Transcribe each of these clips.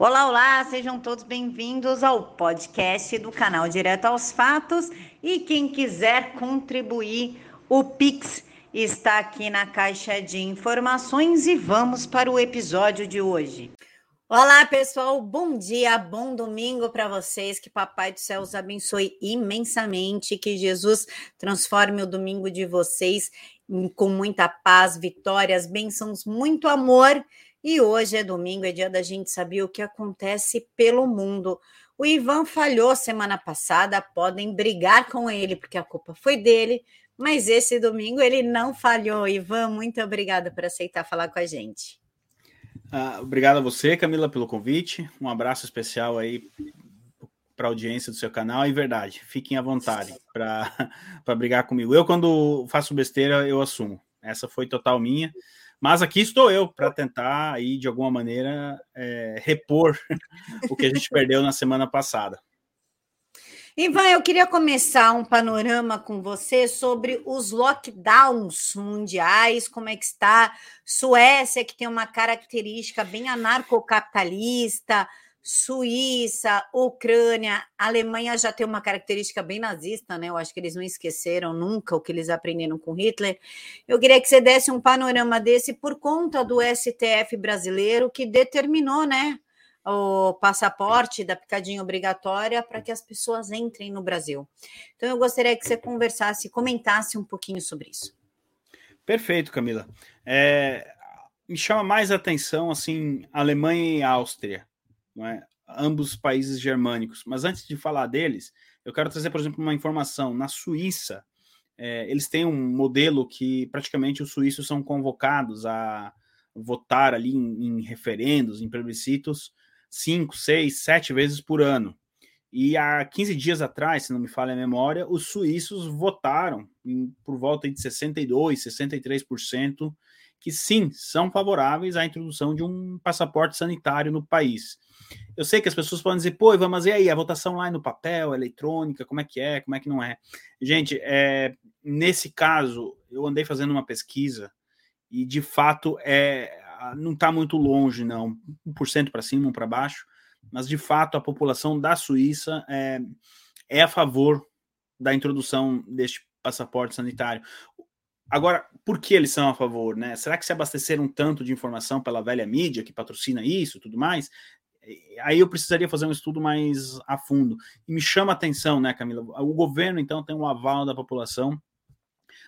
Olá, olá, sejam todos bem-vindos ao podcast do canal Direto aos Fatos. E quem quiser contribuir, o Pix está aqui na caixa de informações e vamos para o episódio de hoje. Olá, pessoal, bom dia, bom domingo para vocês. Que Papai do Céu os abençoe imensamente, que Jesus transforme o domingo de vocês com muita paz, vitórias, bênçãos, muito amor e hoje é domingo, é dia da gente saber o que acontece pelo mundo. O Ivan falhou semana passada, podem brigar com ele, porque a culpa foi dele, mas esse domingo ele não falhou. Ivan, muito obrigada por aceitar falar com a gente. Ah, obrigado a você, Camila, pelo convite. Um abraço especial aí para a audiência do seu canal. E verdade, fiquem à vontade para brigar comigo. Eu, quando faço besteira, eu assumo. Essa foi total minha. Mas aqui estou eu para tentar aí de alguma maneira é, repor o que a gente perdeu na semana passada. Ivan, eu queria começar um panorama com você sobre os lockdowns mundiais, como é que está Suécia, que tem uma característica bem anarcocapitalista, Suíça, Ucrânia, Alemanha já tem uma característica bem nazista, né? Eu acho que eles não esqueceram nunca o que eles aprenderam com Hitler. Eu queria que você desse um panorama desse por conta do STF brasileiro que determinou, né, o passaporte da picadinha obrigatória para que as pessoas entrem no Brasil. Então eu gostaria que você conversasse, comentasse um pouquinho sobre isso. Perfeito, Camila. É, me chama mais atenção assim Alemanha e Áustria é? ambos países germânicos. Mas antes de falar deles, eu quero trazer, por exemplo, uma informação. Na Suíça, é, eles têm um modelo que praticamente os suíços são convocados a votar ali em, em referendos, em plebiscitos, cinco, seis, sete vezes por ano. E há 15 dias atrás, se não me falha a memória, os suíços votaram em, por volta de 62, 63%, que sim, são favoráveis à introdução de um passaporte sanitário no país. Eu sei que as pessoas podem dizer, pô, Ivan, mas e aí, a votação lá no papel, eletrônica, como é que é, como é que não é? Gente, é, nesse caso, eu andei fazendo uma pesquisa e, de fato, é, não está muito longe, não, 1% para cima, 1 para baixo, mas, de fato, a população da Suíça é, é a favor da introdução deste passaporte sanitário. Agora, por que eles são a favor, né? Será que se abasteceram tanto de informação pela velha mídia que patrocina isso, tudo mais? aí eu precisaria fazer um estudo mais a fundo. E me chama a atenção, né, Camila? O governo, então, tem um aval da população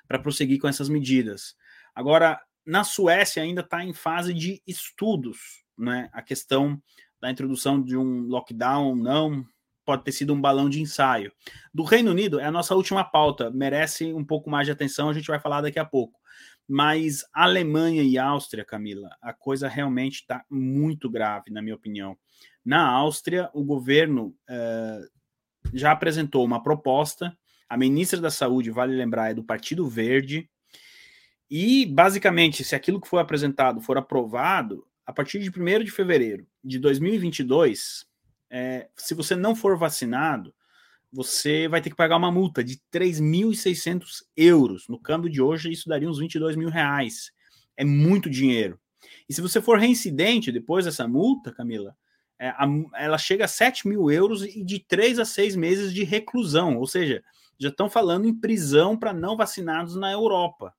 para prosseguir com essas medidas. Agora, na Suécia ainda está em fase de estudos, né? A questão da introdução de um lockdown, não, pode ter sido um balão de ensaio. Do Reino Unido é a nossa última pauta, merece um pouco mais de atenção, a gente vai falar daqui a pouco. Mas Alemanha e Áustria, Camila, a coisa realmente está muito grave, na minha opinião. Na Áustria, o governo uh, já apresentou uma proposta. A ministra da Saúde, vale lembrar, é do Partido Verde. E, basicamente, se aquilo que foi apresentado for aprovado, a partir de 1 de fevereiro de 2022, é, se você não for vacinado, você vai ter que pagar uma multa de 3.600 euros. No câmbio de hoje, isso daria uns 22 mil reais. É muito dinheiro. E se você for reincidente depois dessa multa, Camila, é, a, ela chega a 7 mil euros e de 3 a 6 meses de reclusão. Ou seja, já estão falando em prisão para não vacinados na Europa.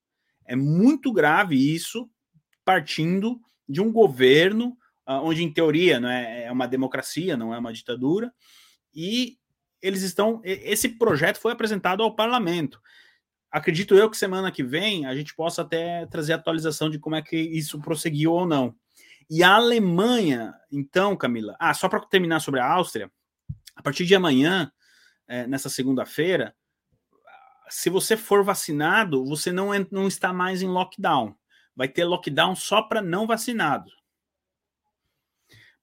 É muito grave isso, partindo de um governo onde, em teoria, não é, é uma democracia, não é uma ditadura, e eles estão. Esse projeto foi apresentado ao parlamento. Acredito eu que semana que vem a gente possa até trazer atualização de como é que isso prosseguiu ou não. E a Alemanha, então, Camila. Ah, só para terminar sobre a Áustria, a partir de amanhã, é, nessa segunda-feira, se você for vacinado, você não, não está mais em lockdown. Vai ter lockdown só para não vacinados.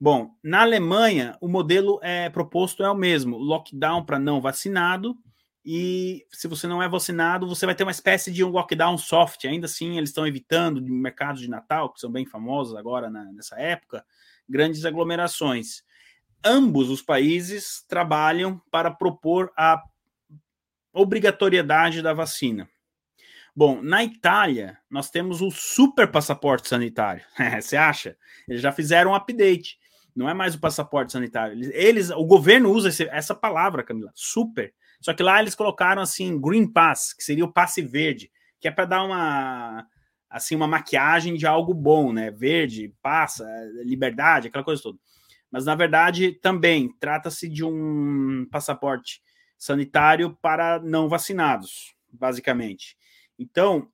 Bom, na Alemanha, o modelo é proposto é o mesmo: lockdown para não vacinado. E se você não é vacinado, você vai ter uma espécie de um lockdown soft. Ainda assim, eles estão evitando de mercados de Natal, que são bem famosos agora na, nessa época, grandes aglomerações. Ambos os países trabalham para propor a obrigatoriedade da vacina. Bom, na Itália, nós temos o super passaporte sanitário. Você acha? Eles já fizeram um update. Não é mais o passaporte sanitário. Eles, o governo usa esse, essa palavra, Camila, super. Só que lá eles colocaram assim Green Pass, que seria o passe verde, que é para dar uma assim uma maquiagem de algo bom, né? Verde, passa, liberdade, aquela coisa toda. Mas na verdade também trata-se de um passaporte sanitário para não vacinados, basicamente. Então,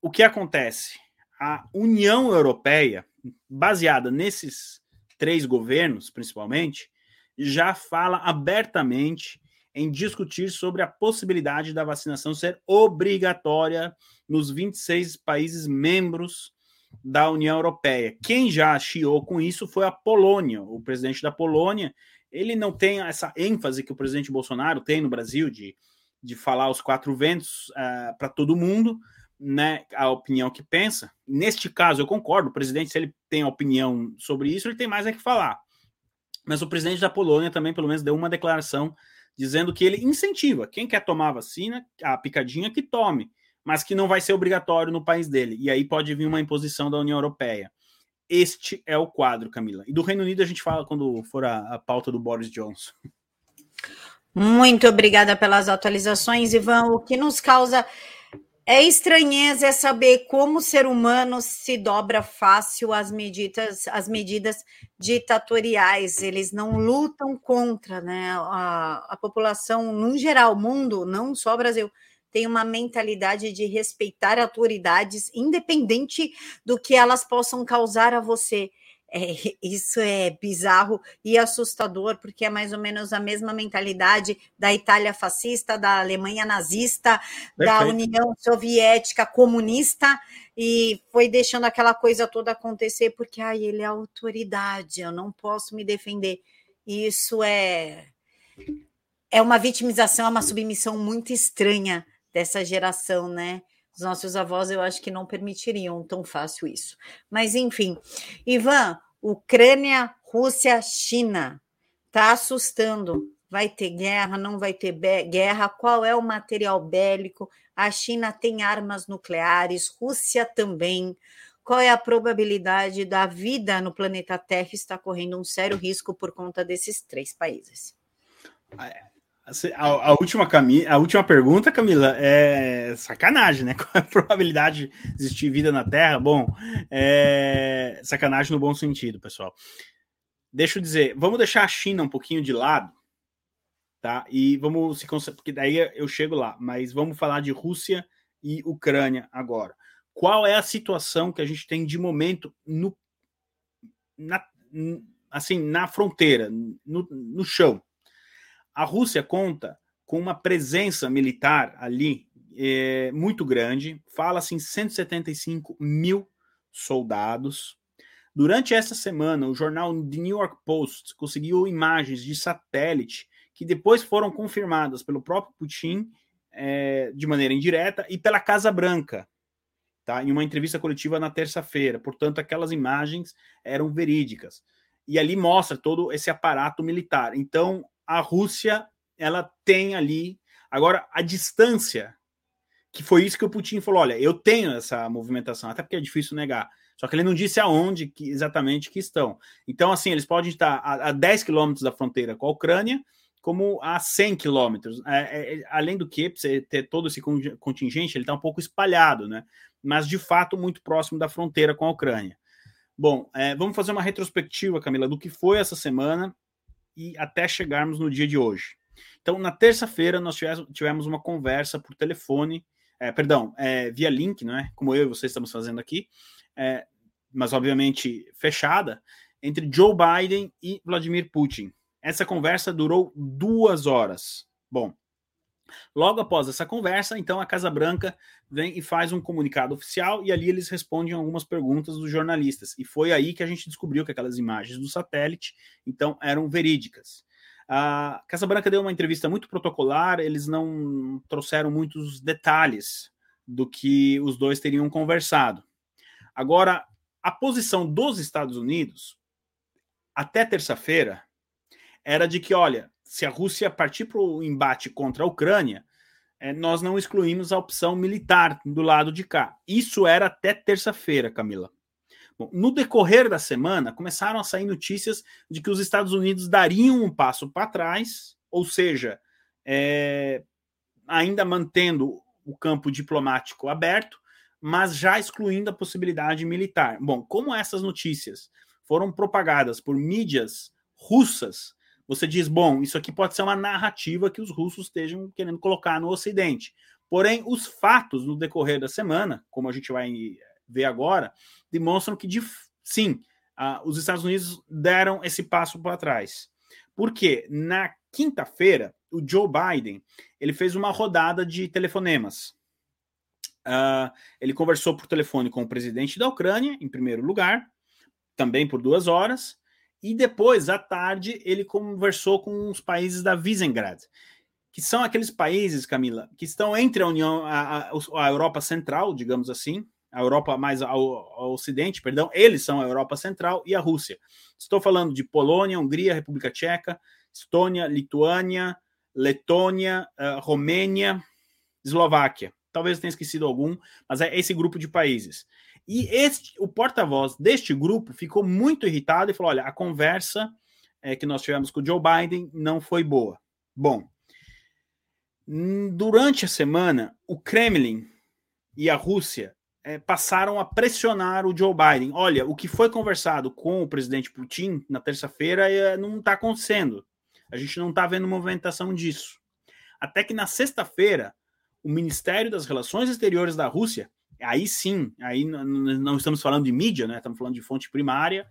o que acontece? A União Europeia, baseada nesses três governos, principalmente, já fala abertamente em discutir sobre a possibilidade da vacinação ser obrigatória nos 26 países membros da União Europeia. Quem já chiou com isso foi a Polônia. O presidente da Polônia, ele não tem essa ênfase que o presidente Bolsonaro tem no Brasil de, de falar os quatro ventos uh, para todo mundo, né, a opinião que pensa. Neste caso, eu concordo, o presidente, se ele tem opinião sobre isso, ele tem mais é que falar. Mas o presidente da Polônia também, pelo menos, deu uma declaração dizendo que ele incentiva quem quer tomar a vacina, a picadinha, que tome, mas que não vai ser obrigatório no país dele. E aí pode vir uma imposição da União Europeia. Este é o quadro, Camila. E do Reino Unido a gente fala quando for a, a pauta do Boris Johnson. Muito obrigada pelas atualizações, Ivan. O que nos causa é estranheza é saber como o ser humano se dobra fácil às medidas, às medidas ditatoriais. Eles não lutam contra, né? A, a população, no geral, mundo, não só Brasil, tem uma mentalidade de respeitar autoridades, independente do que elas possam causar a você. É, isso é bizarro e assustador, porque é mais ou menos a mesma mentalidade da Itália fascista, da Alemanha nazista, Perfeito. da União Soviética comunista, e foi deixando aquela coisa toda acontecer, porque ai, ele é autoridade, eu não posso me defender. Isso é é uma vitimização, é uma submissão muito estranha dessa geração, né? Os nossos avós, eu acho que não permitiriam tão fácil isso. Mas, enfim. Ivan, Ucrânia, Rússia, China. Está assustando. Vai ter guerra, não vai ter guerra? Qual é o material bélico? A China tem armas nucleares, Rússia também. Qual é a probabilidade da vida no planeta Terra estar correndo um sério risco por conta desses três países? A, a, última, Cami, a última pergunta, Camila, é sacanagem, né? Qual é a probabilidade de existir vida na Terra? Bom, é sacanagem no bom sentido, pessoal. Deixa eu dizer, vamos deixar a China um pouquinho de lado, tá? E vamos se concentrar, porque daí eu chego lá, mas vamos falar de Rússia e Ucrânia agora. Qual é a situação que a gente tem de momento no, na, assim, na fronteira, no, no chão? A Rússia conta com uma presença militar ali é, muito grande, fala-se em 175 mil soldados. Durante essa semana, o jornal The New York Post conseguiu imagens de satélite que depois foram confirmadas pelo próprio Putin é, de maneira indireta e pela Casa Branca, tá? Em uma entrevista coletiva na terça-feira. Portanto, aquelas imagens eram verídicas. E ali mostra todo esse aparato militar. Então, a Rússia ela tem ali agora a distância que foi isso que o Putin falou, olha, eu tenho essa movimentação, até porque é difícil negar. Só que ele não disse aonde que, exatamente que estão. Então, assim, eles podem estar a, a 10 quilômetros da fronteira com a Ucrânia, como a 100 quilômetros. É, é, além do que, você ter todo esse contingente, ele está um pouco espalhado, né? Mas, de fato, muito próximo da fronteira com a Ucrânia. Bom, é, vamos fazer uma retrospectiva, Camila, do que foi essa semana e até chegarmos no dia de hoje. Então, na terça-feira, nós tivemos uma conversa por telefone, é, perdão, é, via link, não é? Como eu e você estamos fazendo aqui, é, mas obviamente fechada, entre Joe Biden e Vladimir Putin. Essa conversa durou duas horas. Bom, Logo após essa conversa, então a Casa Branca vem e faz um comunicado oficial e ali eles respondem algumas perguntas dos jornalistas. E foi aí que a gente descobriu que aquelas imagens do satélite, então, eram verídicas. A Casa Branca deu uma entrevista muito protocolar, eles não trouxeram muitos detalhes do que os dois teriam conversado. Agora, a posição dos Estados Unidos, até terça-feira, era de que, olha, se a Rússia partir para o embate contra a Ucrânia, é, nós não excluímos a opção militar do lado de cá. Isso era até terça-feira, Camila. Bom, no decorrer da semana, começaram a sair notícias de que os Estados Unidos dariam um passo para trás, ou seja, é, ainda mantendo o campo diplomático aberto, mas já excluindo a possibilidade militar. Bom, como essas notícias foram propagadas por mídias russas, você diz, bom, isso aqui pode ser uma narrativa que os russos estejam querendo colocar no Ocidente. Porém, os fatos no decorrer da semana, como a gente vai ver agora, demonstram que, sim, os Estados Unidos deram esse passo para trás. Porque na quinta-feira, o Joe Biden ele fez uma rodada de telefonemas. Uh, ele conversou por telefone com o presidente da Ucrânia, em primeiro lugar, também por duas horas, e depois, à tarde, ele conversou com os países da Visegrad, que são aqueles países, Camila, que estão entre a União, a, a Europa Central, digamos assim, a Europa mais ao, ao, Ocidente, perdão, eles são a Europa Central e a Rússia. Estou falando de Polônia, Hungria, República Tcheca, Estônia, Lituânia, Letônia, uh, Romênia, Eslováquia. Talvez eu tenha esquecido algum, mas é esse grupo de países. E este, o porta-voz deste grupo ficou muito irritado e falou: olha, a conversa é, que nós tivemos com o Joe Biden não foi boa. Bom, durante a semana, o Kremlin e a Rússia é, passaram a pressionar o Joe Biden. Olha, o que foi conversado com o presidente Putin na terça-feira é, não está acontecendo. A gente não está vendo movimentação disso. Até que na sexta-feira, o Ministério das Relações Exteriores da Rússia, aí sim, aí não estamos falando de mídia, né? Estamos falando de fonte primária,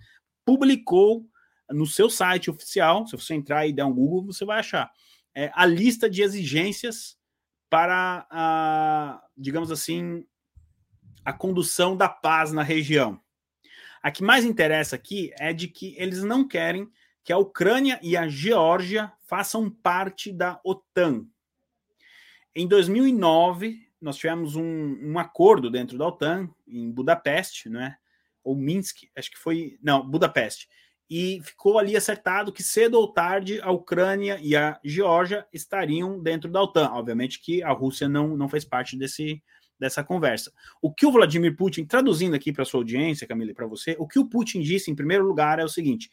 publicou no seu site oficial, se você entrar e der um Google, você vai achar é, a lista de exigências para, a, digamos assim, a condução da paz na região. A que mais interessa aqui é de que eles não querem que a Ucrânia e a Geórgia façam parte da OTAN. Em 2009, nós tivemos um, um acordo dentro da OTAN, em Budapeste, né? ou Minsk, acho que foi. Não, Budapeste. E ficou ali acertado que cedo ou tarde a Ucrânia e a Geórgia estariam dentro da OTAN. Obviamente que a Rússia não, não fez parte desse, dessa conversa. O que o Vladimir Putin, traduzindo aqui para sua audiência, Camila, e para você, o que o Putin disse em primeiro lugar é o seguinte: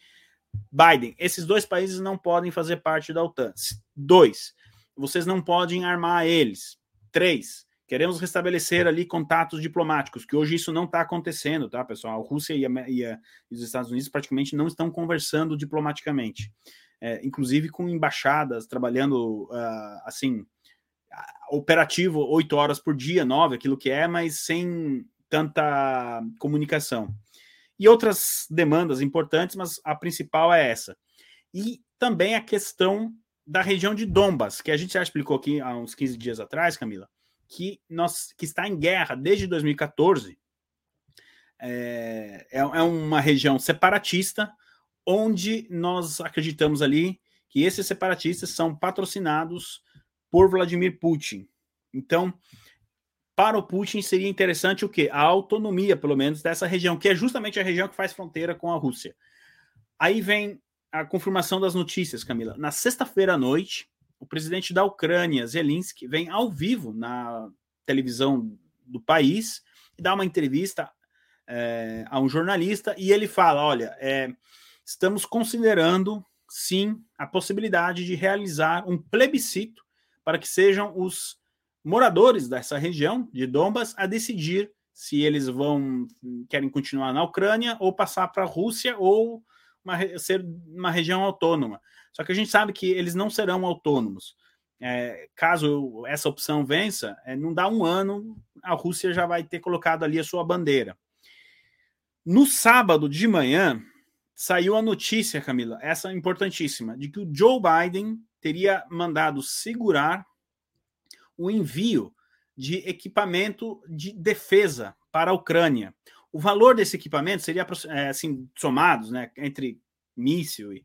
Biden, esses dois países não podem fazer parte da OTAN. Dois, vocês não podem armar eles. Três, queremos restabelecer ali contatos diplomáticos, que hoje isso não está acontecendo, tá, pessoal? A Rússia e, a, e, a, e, os Estados Unidos praticamente não estão conversando diplomaticamente, é, inclusive com embaixadas trabalhando uh, assim operativo oito horas por dia, nove, aquilo que é, mas sem tanta comunicação. E outras demandas importantes, mas a principal é essa. E também a questão da região de Dombas, que a gente já explicou aqui há uns 15 dias atrás, Camila, que, nós, que está em guerra desde 2014. É, é, é uma região separatista, onde nós acreditamos ali que esses separatistas são patrocinados por Vladimir Putin. Então, para o Putin seria interessante o quê? A autonomia, pelo menos, dessa região, que é justamente a região que faz fronteira com a Rússia. Aí vem a confirmação das notícias, Camila. Na sexta-feira à noite, o presidente da Ucrânia, Zelensky, vem ao vivo na televisão do país e dá uma entrevista é, a um jornalista e ele fala: olha, é, estamos considerando sim a possibilidade de realizar um plebiscito para que sejam os moradores dessa região de Donbas a decidir se eles vão querem continuar na Ucrânia ou passar para a Rússia ou uma, ser uma região autônoma. Só que a gente sabe que eles não serão autônomos. É, caso essa opção vença, é, não dá um ano, a Rússia já vai ter colocado ali a sua bandeira. No sábado de manhã, saiu a notícia, Camila, essa importantíssima, de que o Joe Biden teria mandado segurar o envio de equipamento de defesa para a Ucrânia. O valor desse equipamento seria, é, assim, somados, né, entre míssil e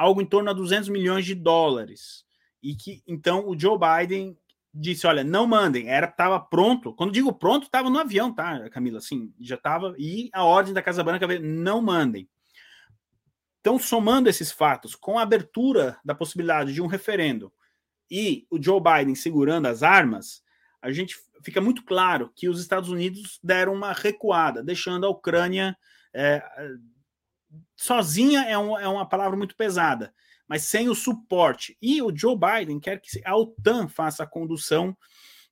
algo em torno a 200 milhões de dólares. E que, então, o Joe Biden disse, olha, não mandem, era estava pronto. Quando digo pronto, estava no avião, tá, Camila? Assim, já estava e a ordem da Casa Branca veio, não mandem. Então, somando esses fatos com a abertura da possibilidade de um referendo e o Joe Biden segurando as armas, a gente fica muito claro que os Estados Unidos deram uma recuada, deixando a Ucrânia É, sozinha é, um, é uma palavra muito pesada, mas sem o suporte. E o Joe Biden quer que a OTAN faça a condução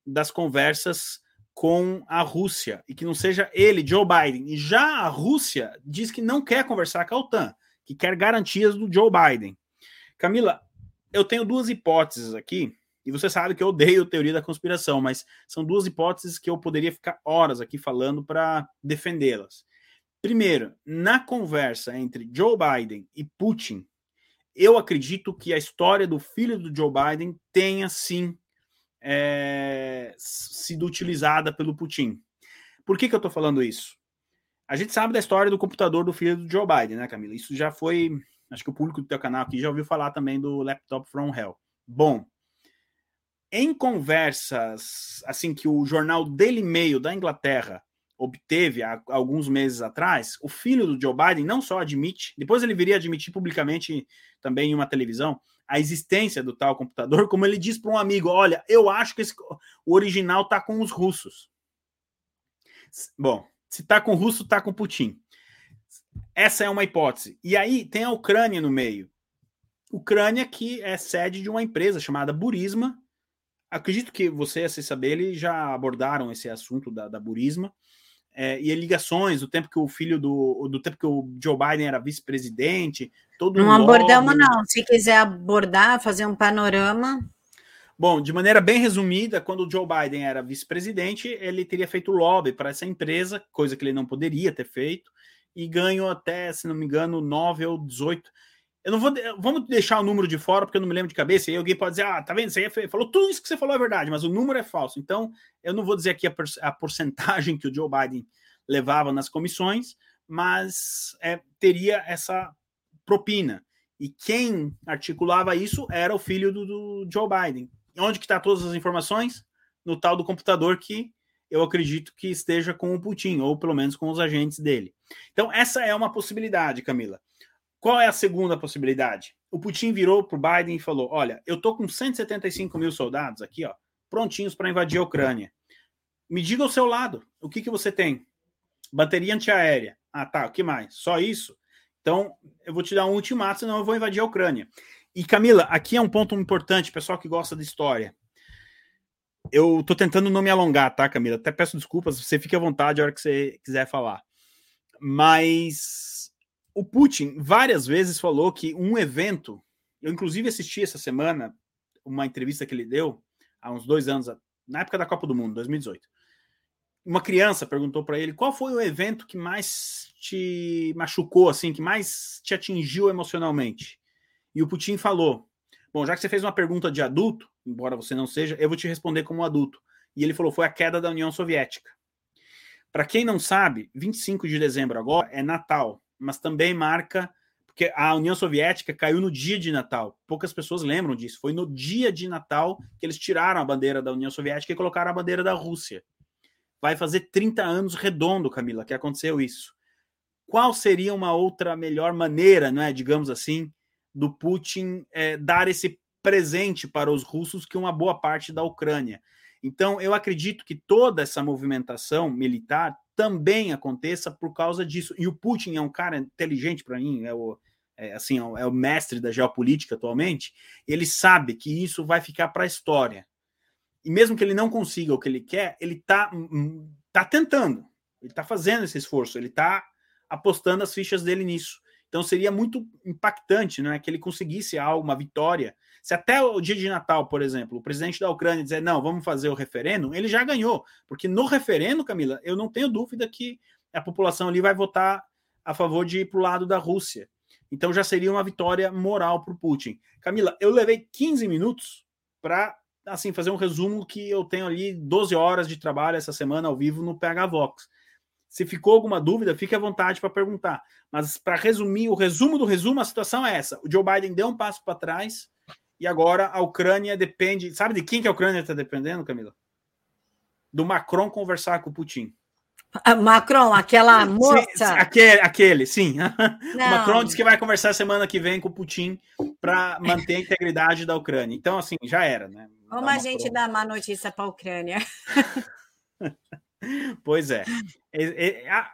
das conversas com a Rússia e que não seja ele, Joe Biden. E já a Rússia diz que não quer conversar com a OTAN, que quer garantias do Joe Biden. Camila, eu tenho duas hipóteses aqui, e você sabe que eu odeio teoria da conspiração, mas são duas hipóteses que eu poderia ficar horas aqui falando para defendê-las. Primeiro, na conversa entre Joe Biden e Putin, eu acredito que a história do filho do Joe Biden tenha sim é, sido utilizada pelo Putin. Por que, que eu estou falando isso? A gente sabe da história do computador do filho do Joe Biden, né, Camila? Isso já foi. Acho que o público do teu canal aqui já ouviu falar também do Laptop from Hell. Bom, em conversas assim que o jornal Daily Mail da Inglaterra obteve há alguns meses atrás, o filho do Joe Biden não só admite, depois ele viria admitir publicamente também em uma televisão, a existência do tal computador, como ele diz para um amigo: Olha, eu acho que esse, o original está com os russos. Bom, se está com o russo, está com Putin. Essa é uma hipótese. E aí tem a Ucrânia no meio. Ucrânia, que é sede de uma empresa chamada Burisma. Acredito que você, a Cessabelle, já abordaram esse assunto da, da Burisma é, e ligações, do tempo que o filho do, do tempo que o Joe Biden era vice-presidente, todo Não abordamos, não. Se quiser abordar, fazer um panorama. Bom, de maneira bem resumida, quando o Joe Biden era vice-presidente, ele teria feito lobby para essa empresa, coisa que ele não poderia ter feito, e ganhou até, se não me engano, 9 ou 18. Eu não vou. Vamos deixar o número de fora, porque eu não me lembro de cabeça. E alguém pode dizer, ah, tá vendo? Você falou tudo isso que você falou é verdade, mas o número é falso. Então, eu não vou dizer aqui a, a porcentagem que o Joe Biden levava nas comissões, mas é, teria essa propina. E quem articulava isso era o filho do, do Joe Biden. Onde que está todas as informações? No tal do computador que eu acredito que esteja com o Putin, ou pelo menos com os agentes dele. Então, essa é uma possibilidade, Camila. Qual é a segunda possibilidade? O Putin virou para o Biden e falou: Olha, eu tô com 175 mil soldados aqui, ó, prontinhos para invadir a Ucrânia. Me diga o seu lado, o que, que você tem? Bateria antiaérea. Ah, tá, o que mais? Só isso? Então, eu vou te dar um ultimato, senão eu vou invadir a Ucrânia. E Camila, aqui é um ponto importante, pessoal que gosta de história. Eu tô tentando não me alongar, tá, Camila? Até peço desculpas, você fique à vontade a hora que você quiser falar. Mas o Putin várias vezes falou que um evento, eu inclusive assisti essa semana uma entrevista que ele deu há uns dois anos, na época da Copa do Mundo, 2018. Uma criança perguntou para ele qual foi o evento que mais te machucou, assim, que mais te atingiu emocionalmente. E o Putin falou: Bom, já que você fez uma pergunta de adulto, embora você não seja, eu vou te responder como adulto. E ele falou: foi a queda da União Soviética. Para quem não sabe, 25 de dezembro agora é Natal mas também marca porque a União Soviética caiu no dia de Natal. Poucas pessoas lembram disso. Foi no dia de Natal que eles tiraram a bandeira da União Soviética e colocaram a bandeira da Rússia. Vai fazer 30 anos redondo, Camila, que aconteceu isso. Qual seria uma outra melhor maneira, não é, digamos assim, do Putin é, dar esse presente para os russos que uma boa parte da Ucrânia? Então, eu acredito que toda essa movimentação militar também aconteça por causa disso. E o Putin é um cara inteligente para mim, é o, é, assim, é o mestre da geopolítica atualmente. Ele sabe que isso vai ficar para a história. E mesmo que ele não consiga o que ele quer, ele está hum, hum, tá tentando, ele está fazendo esse esforço, ele está apostando as fichas dele nisso. Então seria muito impactante, não é, que ele conseguisse algo, uma vitória se até o dia de Natal, por exemplo, o presidente da Ucrânia dizer não, vamos fazer o referendo, ele já ganhou. Porque no referendo, Camila, eu não tenho dúvida que a população ali vai votar a favor de ir para o lado da Rússia. Então já seria uma vitória moral para o Putin. Camila, eu levei 15 minutos para assim fazer um resumo que eu tenho ali 12 horas de trabalho essa semana ao vivo no PH Vox. Se ficou alguma dúvida, fique à vontade para perguntar. Mas para resumir, o resumo do resumo, a situação é essa: o Joe Biden deu um passo para trás, e agora a Ucrânia depende. Sabe de quem que a Ucrânia está dependendo, Camila? Do Macron conversar com o Putin. A Macron, aquela moça. Aquele, aquele, sim. Macron disse que vai conversar semana que vem com o Putin para manter a integridade da Ucrânia. Então, assim, já era, né? Como a gente dá má notícia para a Ucrânia. Pois é.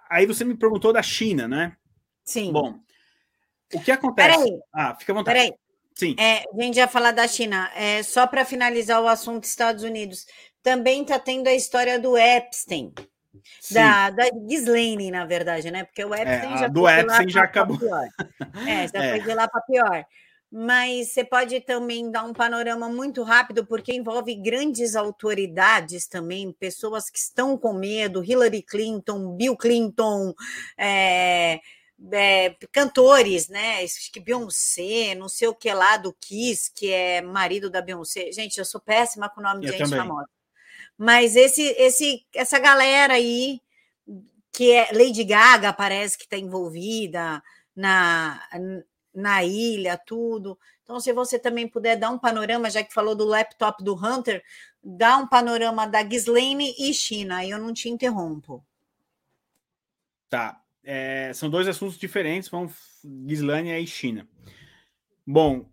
Aí você me perguntou da China, né? Sim. Bom, o que acontece? Peraí. Ah, fica à vontade. Peraí. Sim. É, a gente ia falar da China. É, só para finalizar o assunto Estados Unidos, também está tendo a história do Epstein. Da, da Ghislaine, na verdade, né? Porque o Epstein é, já do Epstein já acabou. Pior. É, já é. foi de lá para pior. Mas você pode também dar um panorama muito rápido, porque envolve grandes autoridades também, pessoas que estão com medo, Hillary Clinton, Bill Clinton, é, é, cantores, né? Acho que Beyoncé, não sei o que lá do Kiss, que é marido da Beyoncé. Gente, eu sou péssima com o nome de eu gente também. famosa. Mas esse, esse, essa galera aí, que é Lady Gaga, parece que está envolvida na, na ilha, tudo. Então, se você também puder dar um panorama, já que falou do laptop do Hunter, dá um panorama da Ghislaine e China, aí eu não te interrompo. Tá. É, são dois assuntos diferentes, vão Gislânia e China. Bom,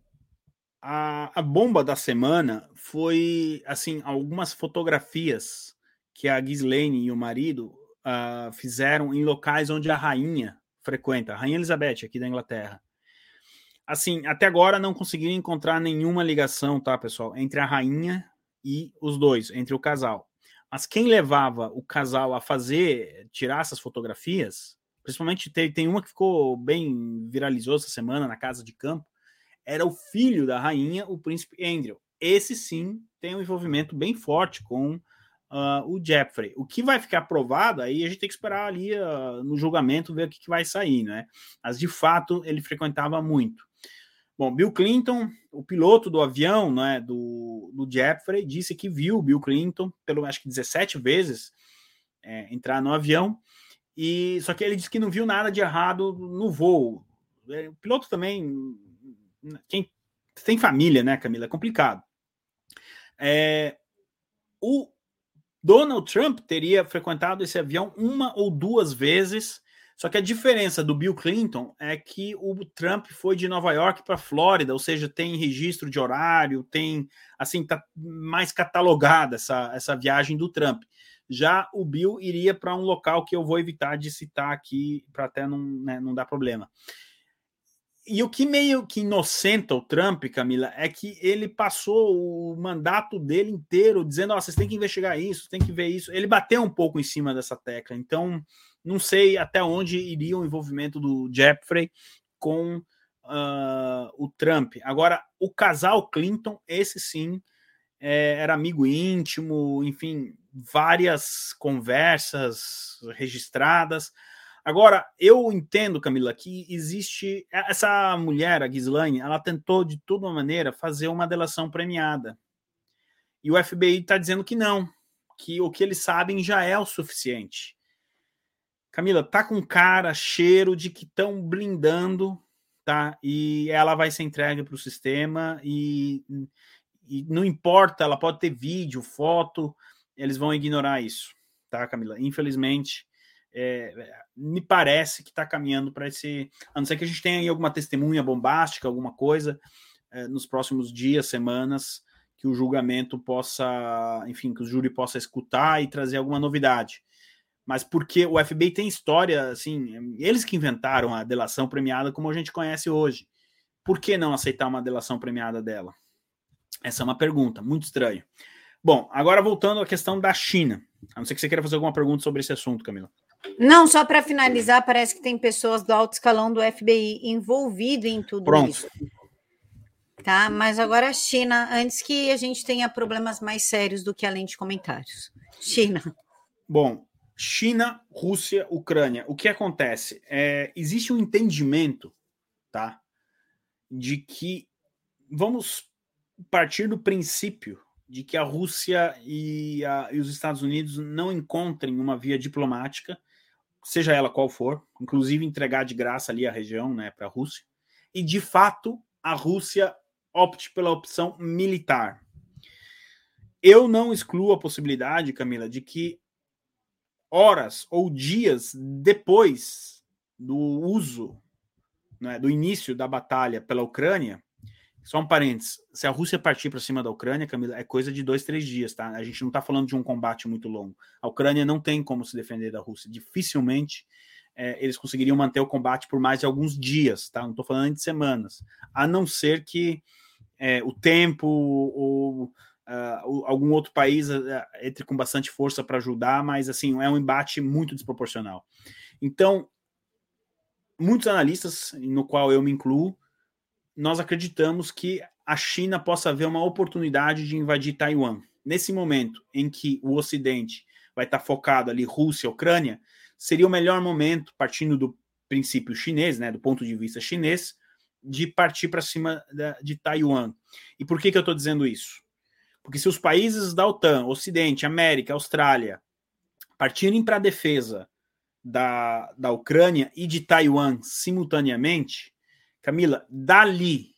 a, a bomba da semana foi assim algumas fotografias que a Ghislaine e o marido uh, fizeram em locais onde a rainha frequenta, a rainha Elizabeth aqui da Inglaterra. Assim, até agora não conseguiram encontrar nenhuma ligação, tá, pessoal, entre a rainha e os dois, entre o casal. Mas quem levava o casal a fazer, tirar essas fotografias, Principalmente tem, tem uma que ficou bem viralizou essa semana na casa de campo. Era o filho da rainha, o príncipe Andrew. Esse sim tem um envolvimento bem forte com uh, o Jeffrey. O que vai ficar provado aí a gente tem que esperar ali uh, no julgamento ver o que, que vai sair, né? Mas de fato ele frequentava muito. Bom, Bill Clinton, o piloto do avião né, do, do Jeffrey, disse que viu Bill Clinton, pelo acho que 17 vezes, é, entrar no avião e só que ele disse que não viu nada de errado no voo. É, o piloto também, quem tem família, né, Camila, é complicado. É, o Donald Trump teria frequentado esse avião uma ou duas vezes. Só que a diferença do Bill Clinton é que o Trump foi de Nova York para Flórida, ou seja, tem registro de horário, tem assim, tá mais catalogada essa, essa viagem do Trump. Já o Bill iria para um local que eu vou evitar de citar aqui para até não, né, não dar problema. E o que meio que inocenta o Trump, Camila, é que ele passou o mandato dele inteiro dizendo: oh, vocês têm que investigar isso, tem que ver isso. Ele bateu um pouco em cima dessa tecla. Então, não sei até onde iria o envolvimento do Jeffrey com uh, o Trump. Agora, o casal Clinton, esse sim, é, era amigo íntimo, enfim, várias conversas registradas. Agora, eu entendo, Camila, que existe. Essa mulher, a Ghislaine, ela tentou de toda maneira fazer uma delação premiada. E o FBI está dizendo que não, que o que eles sabem já é o suficiente. Camila, tá com cara, cheiro de que estão blindando, tá? E ela vai ser entregue para o sistema e e não importa, ela pode ter vídeo, foto, eles vão ignorar isso, tá, Camila? Infelizmente, é, me parece que está caminhando para esse. A não ser que a gente tenha aí alguma testemunha bombástica, alguma coisa, é, nos próximos dias, semanas, que o julgamento possa, enfim, que o júri possa escutar e trazer alguma novidade. Mas porque o FBI tem história, assim, eles que inventaram a delação premiada como a gente conhece hoje. Por que não aceitar uma delação premiada dela? Essa é uma pergunta, muito estranho. Bom, agora voltando à questão da China. A não ser que você queira fazer alguma pergunta sobre esse assunto, Camila. Não, só para finalizar, parece que tem pessoas do alto escalão do FBI envolvido em tudo Pronto. isso. Tá, mas agora a China, antes que a gente tenha problemas mais sérios do que além de comentários. China. Bom, China, Rússia, Ucrânia. O que acontece? É, existe um entendimento, tá? De que vamos partir do princípio de que a Rússia e, a, e, os Estados Unidos não encontrem uma via diplomática, seja ela qual for, inclusive entregar de graça ali a região né, para a Rússia, e de fato a Rússia opte pela opção militar. Eu não excluo a possibilidade, Camila, de que horas ou dias depois do uso, né, do início da batalha pela Ucrânia, só um parênteses, se a Rússia partir para cima da Ucrânia, Camila, é coisa de dois, três dias, tá? A gente não está falando de um combate muito longo. A Ucrânia não tem como se defender da Rússia. Dificilmente é, eles conseguiriam manter o combate por mais de alguns dias, tá? Não estou falando de semanas. A não ser que é, o tempo ou uh, algum outro país uh, entre com bastante força para ajudar, mas assim, é um embate muito desproporcional. Então, muitos analistas, no qual eu me incluo, nós acreditamos que a China possa ver uma oportunidade de invadir Taiwan. Nesse momento em que o Ocidente vai estar focado ali, Rússia, Ucrânia, seria o melhor momento, partindo do princípio chinês, né, do ponto de vista chinês, de partir para cima de Taiwan. E por que, que eu estou dizendo isso? Porque se os países da OTAN, Ocidente, América, Austrália, partirem para a defesa da, da Ucrânia e de Taiwan simultaneamente, Camila, dali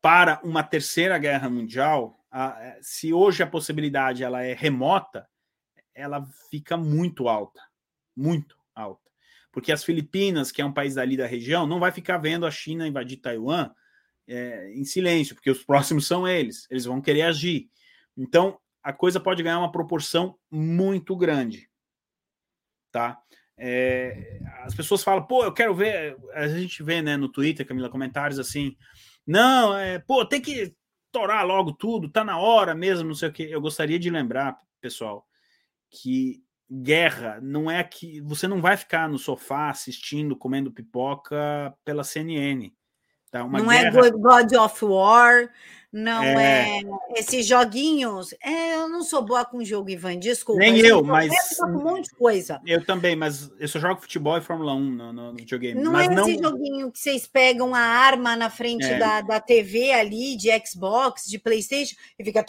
para uma terceira guerra mundial, a, é, se hoje a possibilidade ela é remota, ela fica muito alta, muito alta. Porque as Filipinas, que é um país dali da região, não vai ficar vendo a China invadir Taiwan é, em silêncio, porque os próximos são eles, eles vão querer agir. Então, a coisa pode ganhar uma proporção muito grande, tá? É, as pessoas falam, pô, eu quero ver. A gente vê né, no Twitter, Camila, comentários assim: não, é, pô, tem que torar logo tudo, tá na hora mesmo, não sei o que. Eu gostaria de lembrar, pessoal, que guerra não é que você não vai ficar no sofá assistindo, comendo pipoca pela CNN. Tá? Uma não é guerra... é God of War, não é... é... esses joguinhos. É, eu não sou boa com jogo, Ivan, desculpa. Nem eu, mas. Com um monte de coisa. Eu também, mas eu só jogo futebol e Fórmula 1 no, no videogame. Não mas é não... esse joguinho que vocês pegam a arma na frente é. da, da TV ali, de Xbox, de PlayStation, e fica.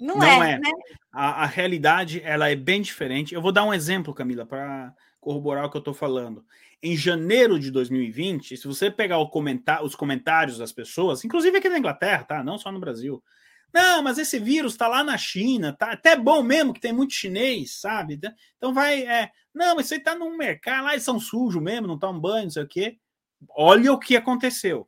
Não, não é, é, né? A, a realidade ela é bem diferente. Eu vou dar um exemplo, Camila, para corroborar o que eu estou falando em janeiro de 2020, se você pegar comentar, os comentários das pessoas, inclusive aqui na Inglaterra, tá? Não só no Brasil. Não, mas esse vírus está lá na China, tá até bom mesmo que tem muito chinês, sabe? Então vai, é, não, mas isso aí tá num mercado, lá eles são sujos mesmo, não tomam banho, não sei o quê. Olha o que aconteceu.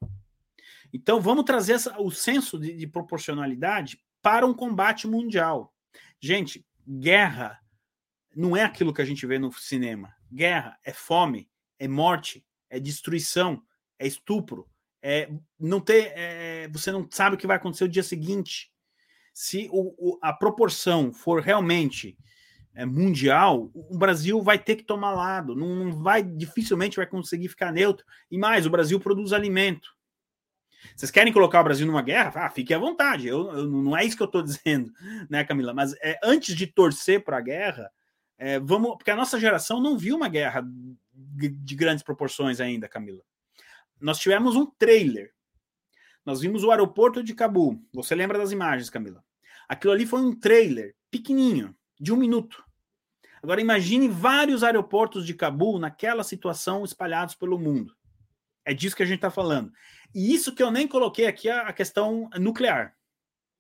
Então vamos trazer essa, o senso de, de proporcionalidade para um combate mundial. Gente, guerra não é aquilo que a gente vê no cinema. Guerra é fome, é morte, é destruição, é estupro, é não ter, é, você não sabe o que vai acontecer o dia seguinte. Se o, o, a proporção for realmente é, mundial, o Brasil vai ter que tomar lado, não, não vai, dificilmente vai conseguir ficar neutro. E mais, o Brasil produz alimento. Vocês querem colocar o Brasil numa guerra? Ah, fique à vontade. Eu, eu não é isso que eu estou dizendo, né, Camila? Mas é, antes de torcer para a guerra, é, vamos, porque a nossa geração não viu uma guerra de grandes proporções ainda, Camila. Nós tivemos um trailer. Nós vimos o aeroporto de Cabu. Você lembra das imagens, Camila? Aquilo ali foi um trailer pequenininho, de um minuto. Agora imagine vários aeroportos de Cabu naquela situação espalhados pelo mundo. É disso que a gente está falando. E isso que eu nem coloquei aqui a questão nuclear.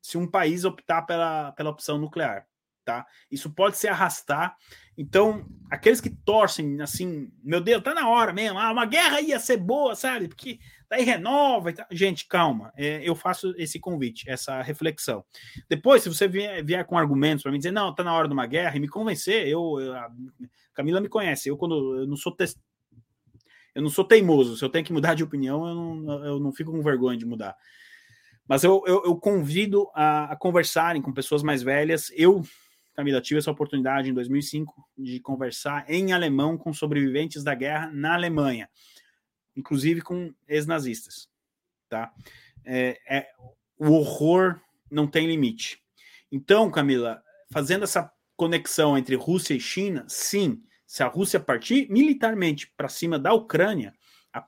Se um país optar pela, pela opção nuclear tá? Isso pode se arrastar. Então, aqueles que torcem assim, meu Deus, tá na hora mesmo, ah, uma guerra ia ser boa, sabe? Porque daí renova e tal. Gente, calma, é, eu faço esse convite, essa reflexão. Depois, se você vier, vier com argumentos para me dizer, não, tá na hora de uma guerra e me convencer, eu, eu a Camila me conhece, eu quando eu não sou te... eu não sou teimoso, se eu tenho que mudar de opinião, eu não, eu não fico com vergonha de mudar. Mas eu, eu, eu convido a, a conversarem com pessoas mais velhas. Eu Camila, tive essa oportunidade em 2005 de conversar em alemão com sobreviventes da guerra na Alemanha, inclusive com ex-nazistas. Tá? É, é, o horror não tem limite. Então, Camila, fazendo essa conexão entre Rússia e China, sim, se a Rússia partir militarmente para cima da Ucrânia, a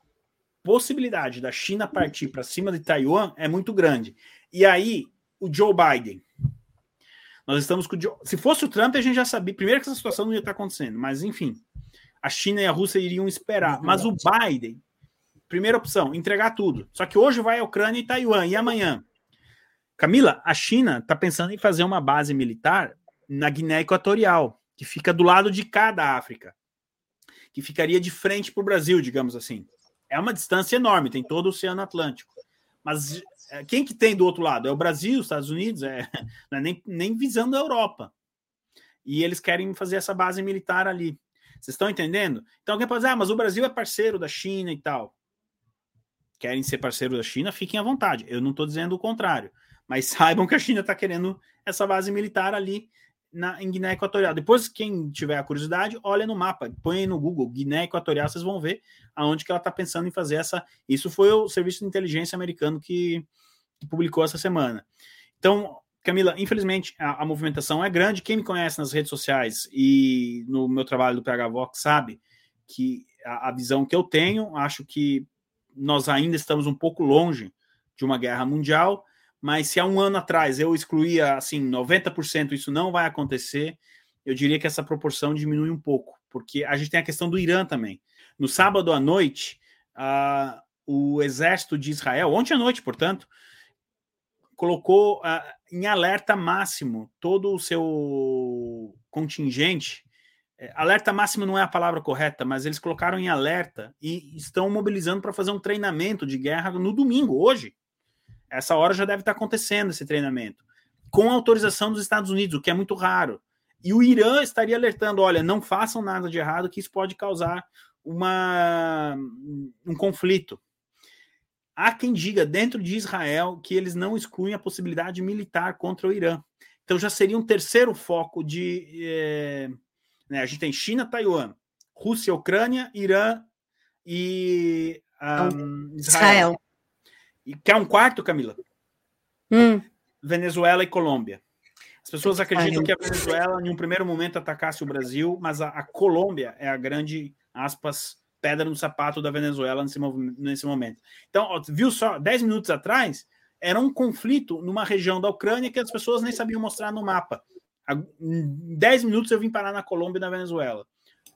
possibilidade da China partir para cima de Taiwan é muito grande. E aí, o Joe Biden, nós estamos com. Se fosse o Trump, a gente já sabia. Primeiro que essa situação não ia estar acontecendo, mas enfim. A China e a Rússia iriam esperar. Mas o Biden, primeira opção, entregar tudo. Só que hoje vai a Ucrânia e Taiwan. E amanhã? Camila, a China está pensando em fazer uma base militar na Guiné Equatorial, que fica do lado de cada África, que ficaria de frente para o Brasil, digamos assim. É uma distância enorme, tem todo o Oceano Atlântico. Mas quem que tem do outro lado? É o Brasil, os Estados Unidos, é, é nem, nem visando a Europa. E eles querem fazer essa base militar ali. Vocês estão entendendo? Então alguém pode dizer, ah, mas o Brasil é parceiro da China e tal. Querem ser parceiro da China, fiquem à vontade. Eu não estou dizendo o contrário. Mas saibam que a China está querendo essa base militar ali na, em Guiné Equatorial. Depois, quem tiver a curiosidade, olha no mapa, põe no Google Guiné Equatorial, vocês vão ver aonde que ela está pensando em fazer essa. Isso foi o serviço de inteligência americano que publicou essa semana. Então, Camila, infelizmente a, a, movimentação é grande. Quem me conhece nas redes sociais e no meu trabalho do PH Vox sabe que a, a visão que eu tenho, acho que nós ainda estamos um pouco longe de uma guerra mundial, mas se há um ano atrás eu excluía assim 90% isso não vai acontecer, eu diria que essa proporção diminui um pouco, porque a gente tem a questão do Irã também. No sábado à noite, uh, o exército de Israel, ontem à noite, portanto, colocou uh, em alerta máximo todo o seu contingente. É, alerta máximo não é a palavra correta, mas eles colocaram em alerta e estão mobilizando para fazer um treinamento de guerra no domingo, hoje. Essa hora já deve estar acontecendo esse treinamento, com autorização dos Estados Unidos, o que é muito raro. E o Irã estaria alertando: olha, não façam nada de errado, que isso pode causar uma, um conflito. Há quem diga dentro de Israel que eles não excluem a possibilidade militar contra o Irã. Então já seria um terceiro foco de. É, né, a gente tem China, Taiwan, Rússia, Ucrânia, Irã e um, Israel. Israel. E quer um quarto, Camila? Hum. Venezuela e Colômbia. As pessoas acreditam que a Venezuela, em um primeiro momento, atacasse o Brasil, mas a, a Colômbia é a grande, aspas, pedra no sapato da Venezuela nesse, nesse momento. Então, viu só, 10 minutos atrás, era um conflito numa região da Ucrânia que as pessoas nem sabiam mostrar no mapa. Em 10 minutos eu vim parar na Colômbia e na Venezuela.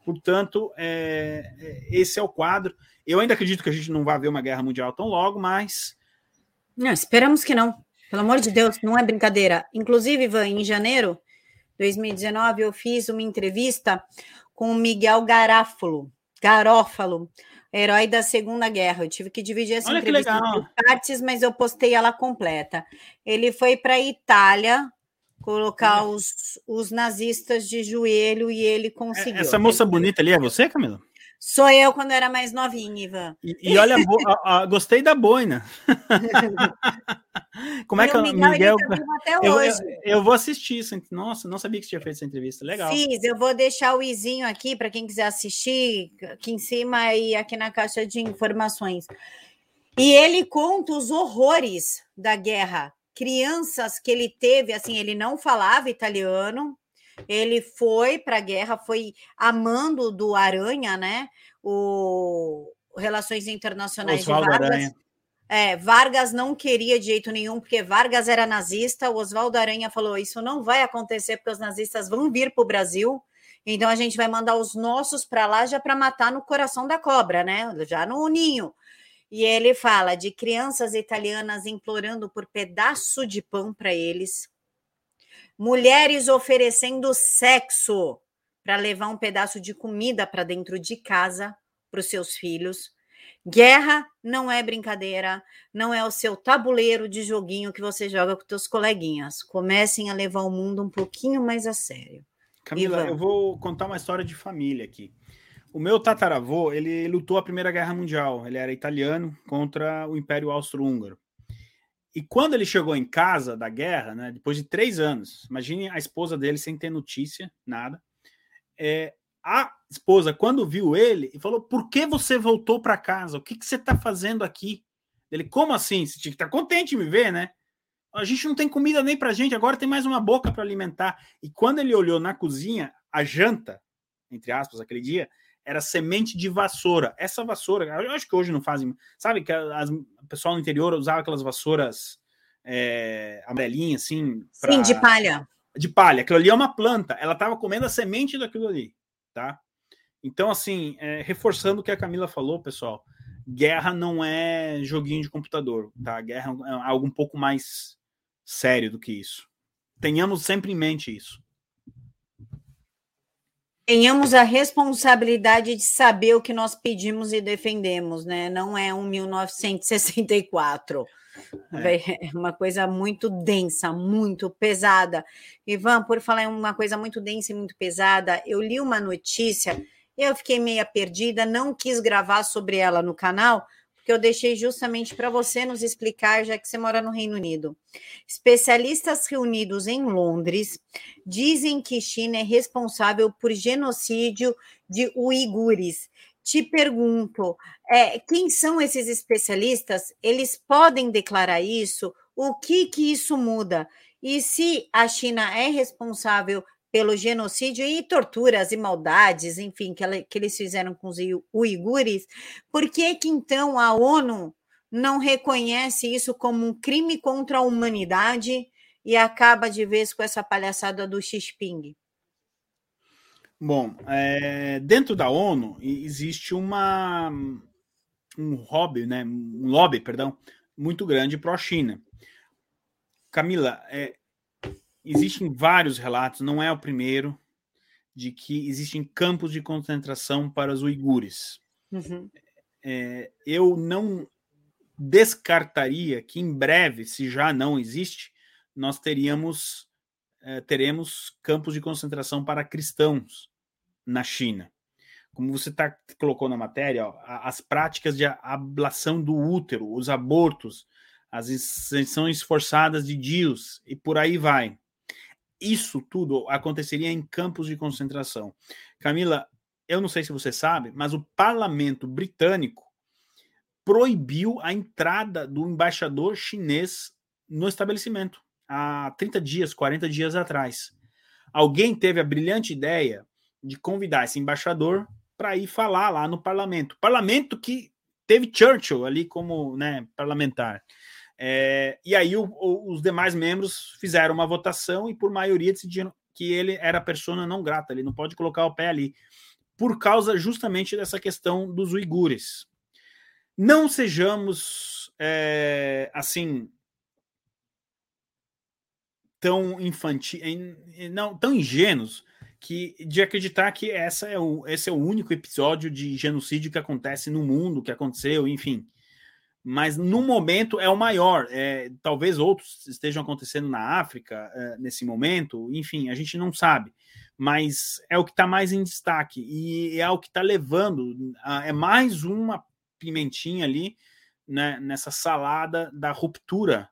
Portanto, é, é, esse é o quadro. Eu ainda acredito que a gente não vai ver uma guerra mundial tão logo, mas. Não, esperamos que não. Pelo amor de Deus, não é brincadeira. Inclusive, Ivan, em janeiro de 2019, eu fiz uma entrevista com o Miguel Garáfalo, Garófalo, herói da Segunda Guerra. Eu tive que dividir essa Olha entrevista em partes, mas eu postei ela completa. Ele foi para a Itália colocar os, os nazistas de joelho e ele conseguiu. Essa moça bonita ali é você, Camila? Sou eu quando era mais novinha, Ivan. E, e olha, a, a, gostei da boina. Como é que o Miguel? Miguel até eu. Eu, eu, vou assistir isso. Nossa, não sabia que você tinha feito essa entrevista. Legal. Fiz, eu vou deixar o izinho aqui para quem quiser assistir, aqui em cima e aqui na caixa de informações. E ele conta os horrores da guerra. Crianças que ele teve, assim, ele não falava italiano, ele foi para a guerra, foi amando do Aranha, né? O Relações Internacionais Osvaldo de Vargas. Aranha. É, Vargas não queria de jeito nenhum, porque Vargas era nazista. O Oswaldo Aranha falou: Isso não vai acontecer, porque os nazistas vão vir para o Brasil. Então a gente vai mandar os nossos para lá já para matar no coração da cobra, né? Já no ninho. E ele fala de crianças italianas implorando por pedaço de pão para eles, mulheres oferecendo sexo para levar um pedaço de comida para dentro de casa para os seus filhos. Guerra não é brincadeira, não é o seu tabuleiro de joguinho que você joga com seus coleguinhas. Comecem a levar o mundo um pouquinho mais a sério. Camila, Ivan. eu vou contar uma história de família aqui. O meu tataravô, ele lutou a Primeira Guerra Mundial. Ele era italiano contra o Império Austro-Húngaro. E quando ele chegou em casa da guerra, né, depois de três anos, imagine a esposa dele sem ter notícia, nada. É, a esposa, quando viu ele, falou: Por que você voltou para casa? O que, que você está fazendo aqui? Ele, como assim? Você tinha que estar tá contente de me ver, né? A gente não tem comida nem para gente, agora tem mais uma boca para alimentar. E quando ele olhou na cozinha, a janta, entre aspas, aquele dia, era semente de vassoura. Essa vassoura, eu acho que hoje não fazem. Sabe que as, o pessoal no interior usava aquelas vassouras é, amarelinhas, assim. Pra... Sim, de palha. De palha. Aquilo ali é uma planta. Ela estava comendo a semente daquilo ali, tá? Então, assim, é, reforçando o que a Camila falou, pessoal, guerra não é joguinho de computador, tá? Guerra é algo um pouco mais sério do que isso. Tenhamos sempre em mente isso. Tenhamos a responsabilidade de saber o que nós pedimos e defendemos, né? Não é um 1964. É. é uma coisa muito densa, muito pesada. Ivan, por falar em uma coisa muito densa e muito pesada, eu li uma notícia, eu fiquei meia perdida, não quis gravar sobre ela no canal, que eu deixei justamente para você nos explicar, já que você mora no Reino Unido. Especialistas reunidos em Londres dizem que China é responsável por genocídio de uigures. Te pergunto, é, quem são esses especialistas? Eles podem declarar isso? O que que isso muda? E se a China é responsável pelo genocídio e torturas e maldades, enfim, que, ela, que eles fizeram com os uigures, por que que então a ONU não reconhece isso como um crime contra a humanidade e acaba de vez com essa palhaçada do Xi? Bom, é, dentro da ONU existe uma um hobby, né, um lobby, perdão, muito grande pró-China. Camila, é, existem vários relatos, não é o primeiro, de que existem campos de concentração para os uigures. Uhum. É, eu não descartaria que em breve, se já não existe, nós teríamos é, teremos campos de concentração para cristãos na China. Como você tá, colocou na matéria, ó, as práticas de ablação do útero, os abortos, as extensões forçadas de dios e por aí vai isso tudo aconteceria em campos de concentração. Camila, eu não sei se você sabe, mas o parlamento britânico proibiu a entrada do embaixador chinês no estabelecimento há 30 dias, 40 dias atrás. Alguém teve a brilhante ideia de convidar esse embaixador para ir falar lá no parlamento. Parlamento que teve Churchill ali como né, parlamentar. É, e aí o, o, os demais membros fizeram uma votação e por maioria decidiram que ele era persona não grata, ele não pode colocar o pé ali, por causa justamente dessa questão dos uigures. Não sejamos é, assim tão infantis, não tão ingênuos que de acreditar que essa é o, esse é o único episódio de genocídio que acontece no mundo, que aconteceu, enfim mas no momento é o maior. É, talvez outros estejam acontecendo na África é, nesse momento, enfim, a gente não sabe, mas é o que está mais em destaque e é o que está levando, é mais uma pimentinha ali né, nessa salada da ruptura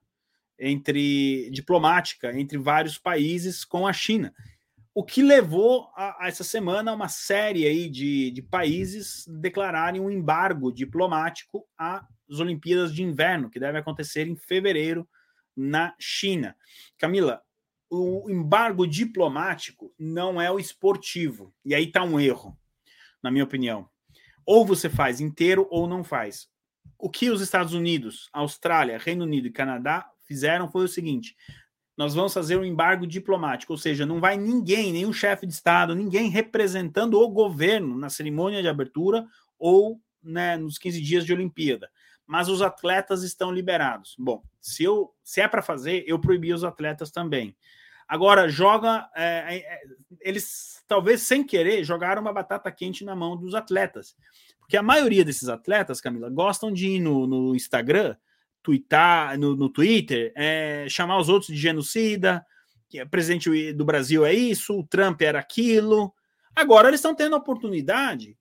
entre diplomática entre vários países com a China. O que levou a, a essa semana uma série aí de, de países declararem um embargo diplomático as Olimpíadas de Inverno, que deve acontecer em fevereiro na China. Camila, o embargo diplomático não é o esportivo. E aí está um erro, na minha opinião. Ou você faz inteiro ou não faz. O que os Estados Unidos, Austrália, Reino Unido e Canadá fizeram foi o seguinte: nós vamos fazer um embargo diplomático, ou seja, não vai ninguém, nenhum chefe de Estado, ninguém representando o governo na cerimônia de abertura ou né, nos 15 dias de Olimpíada mas os atletas estão liberados. Bom, se, eu, se é para fazer, eu proibi os atletas também. Agora, joga. É, é, é, eles, talvez sem querer, jogaram uma batata quente na mão dos atletas. Porque a maioria desses atletas, Camila, gostam de ir no, no Instagram, twittar, no, no Twitter, é, chamar os outros de genocida, que é presidente do Brasil é isso, o Trump era aquilo. Agora eles estão tendo a oportunidade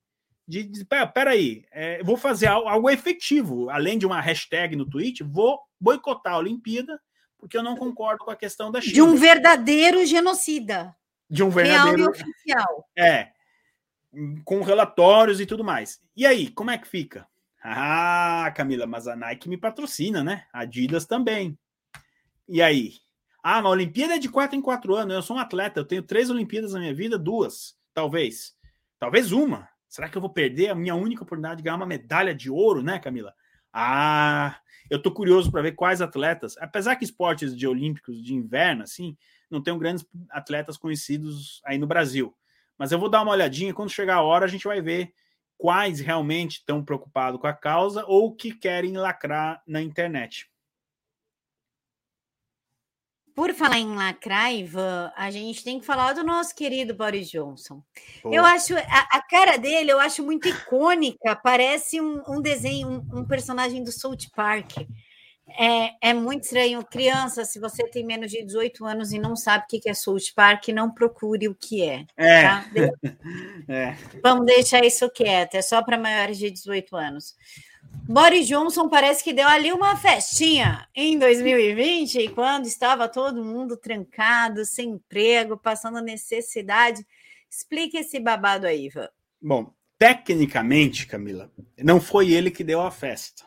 de, pera, peraí, é, vou fazer algo, algo, efetivo, além de uma hashtag no tweet, vou boicotar a Olimpíada, porque eu não concordo com a questão da China. De um verdadeiro genocida. De um verdadeiro. Real e oficial. É. Com relatórios e tudo mais. E aí, como é que fica? Ah, Camila, mas a Nike me patrocina, né? A Adidas também. E aí? Ah, a Olimpíada é de quatro em quatro anos. Eu sou um atleta, eu tenho três Olimpíadas na minha vida, duas, talvez. Talvez uma. Será que eu vou perder a minha única oportunidade de ganhar uma medalha de ouro, né, Camila? Ah, eu tô curioso para ver quais atletas, apesar que esportes de olímpicos de inverno, assim, não tem grandes atletas conhecidos aí no Brasil. Mas eu vou dar uma olhadinha, quando chegar a hora a gente vai ver quais realmente estão preocupados com a causa ou que querem lacrar na internet. por falar em lacrar, Ivan, a gente tem que falar do nosso querido Boris Johnson. Pô. Eu acho a, a, cara dele, eu acho muito icônica, parece um, um desenho, um, um, personagem do South Park. É, é muito estranho. Criança, se você tem menos de 18 anos e não sabe o que é South Park, não procure o que é. É. Tá? é. Vamos deixar isso quieto, é só para maiores de 18 anos. Boris Johnson parece que deu ali uma festinha em 2020, quando estava todo mundo trancado, sem emprego, passando necessidade. Explique esse babado aí, Ivan. Bom, tecnicamente, Camila, não foi ele que deu a festa.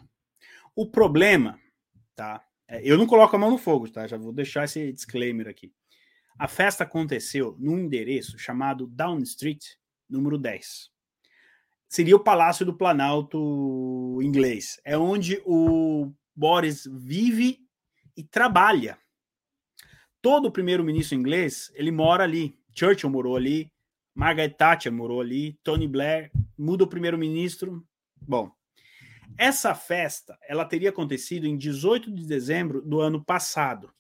O problema, tá? É, eu não coloco a mão no fogo, tá? Já vou deixar esse disclaimer aqui. A festa aconteceu num endereço chamado Down Street, número 10 seria o Palácio do Planalto inglês. É onde o Boris vive e trabalha. Todo o primeiro-ministro inglês, ele mora ali. Churchill morou ali, Margaret Thatcher morou ali, Tony Blair muda o primeiro-ministro. Bom, essa festa, ela teria acontecido em 18 de dezembro do ano passado.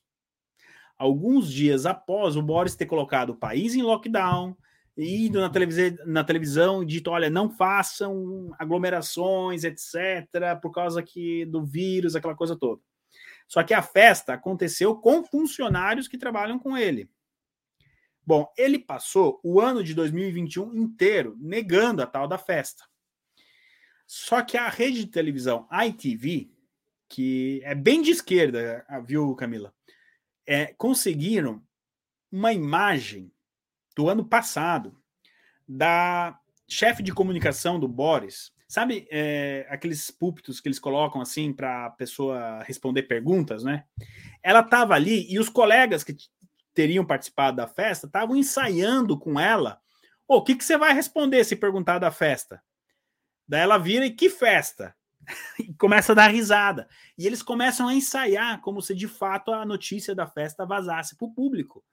Alguns dias após o Boris ter colocado o país em lockdown, ido na, televisão, na televisão e dito: olha, não façam aglomerações, etc., por causa aqui do vírus, aquela coisa toda. Só que a festa aconteceu com funcionários que trabalham com ele. Bom, ele passou o ano de 2021 inteiro negando a tal da festa. Só que a rede de televisão ITV, que é bem de esquerda, viu, Camila? É, conseguiram uma imagem do ano passado da chefe de comunicação do Boris. Sabe é, aqueles púlpitos que eles colocam assim para a pessoa responder perguntas, né? Ela estava ali e os colegas que teriam participado da festa estavam ensaiando com ela. O que, que você vai responder se perguntar da festa? Daí ela vira e que festa? e começa a dar risada. E eles começam a ensaiar como se de fato a notícia da festa vazasse para o público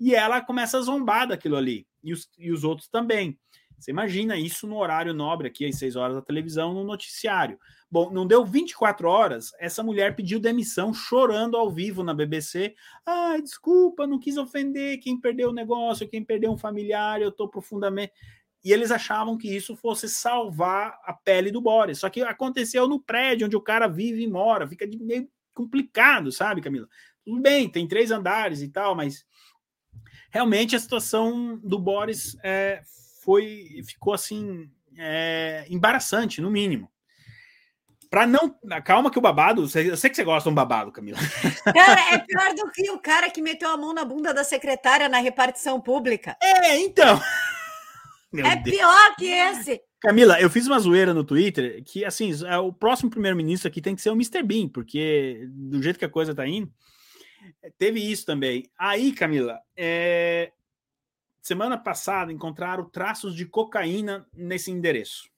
e ela começa a zombar daquilo ali, e os, e os outros também. Você imagina isso no horário nobre, aqui às 6 horas da televisão, no noticiário. Bom, não deu 24 horas, essa mulher pediu demissão, chorando ao vivo na BBC. Ai, desculpa, não quis ofender quem perdeu o negócio, quem perdeu um familiar, eu estou profundamente. E eles achavam que isso fosse salvar a pele do Boris. Só que aconteceu no prédio onde o cara vive e mora. Fica meio complicado, sabe, Camila? Tudo bem, tem três andares e tal, mas realmente a situação do Boris é, foi ficou assim é, embaraçante, no mínimo. Para não. Calma que o babado. Eu sei que você gosta de um babado, Camila. Cara, é pior do que o cara que meteu a mão na bunda da secretária na repartição pública. É, então. Meu é Deus. pior que esse. Camila, eu fiz uma zoeira no Twitter que, assim, é, o próximo primeiro-ministro aqui tem que ser o Mr. Bean, porque do jeito que a coisa tá indo. Teve isso também. Aí, Camila, é... semana passada encontraram traços de cocaína nesse endereço.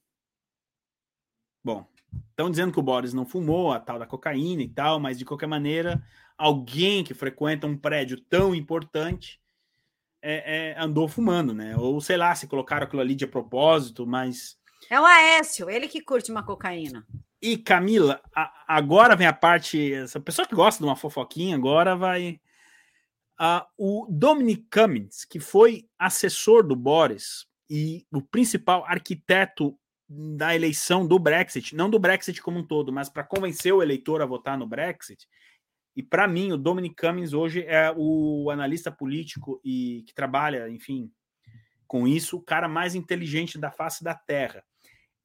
Bom, estão dizendo que o Boris não fumou a tal da cocaína e tal, mas de qualquer maneira, alguém que frequenta um prédio tão importante é, é, andou fumando, né? Ou sei lá, se colocaram aquilo ali de propósito, mas. É o Aécio, ele que curte uma cocaína. E Camila, a, agora vem a parte. Essa pessoa que gosta de uma fofoquinha agora vai. Uh, o Dominic Cummings, que foi assessor do Boris e o principal arquiteto da eleição do Brexit, não do Brexit como um todo, mas para convencer o eleitor a votar no Brexit. E para mim, o Dominic Cummings hoje é o analista político e que trabalha, enfim, com isso, o cara mais inteligente da face da Terra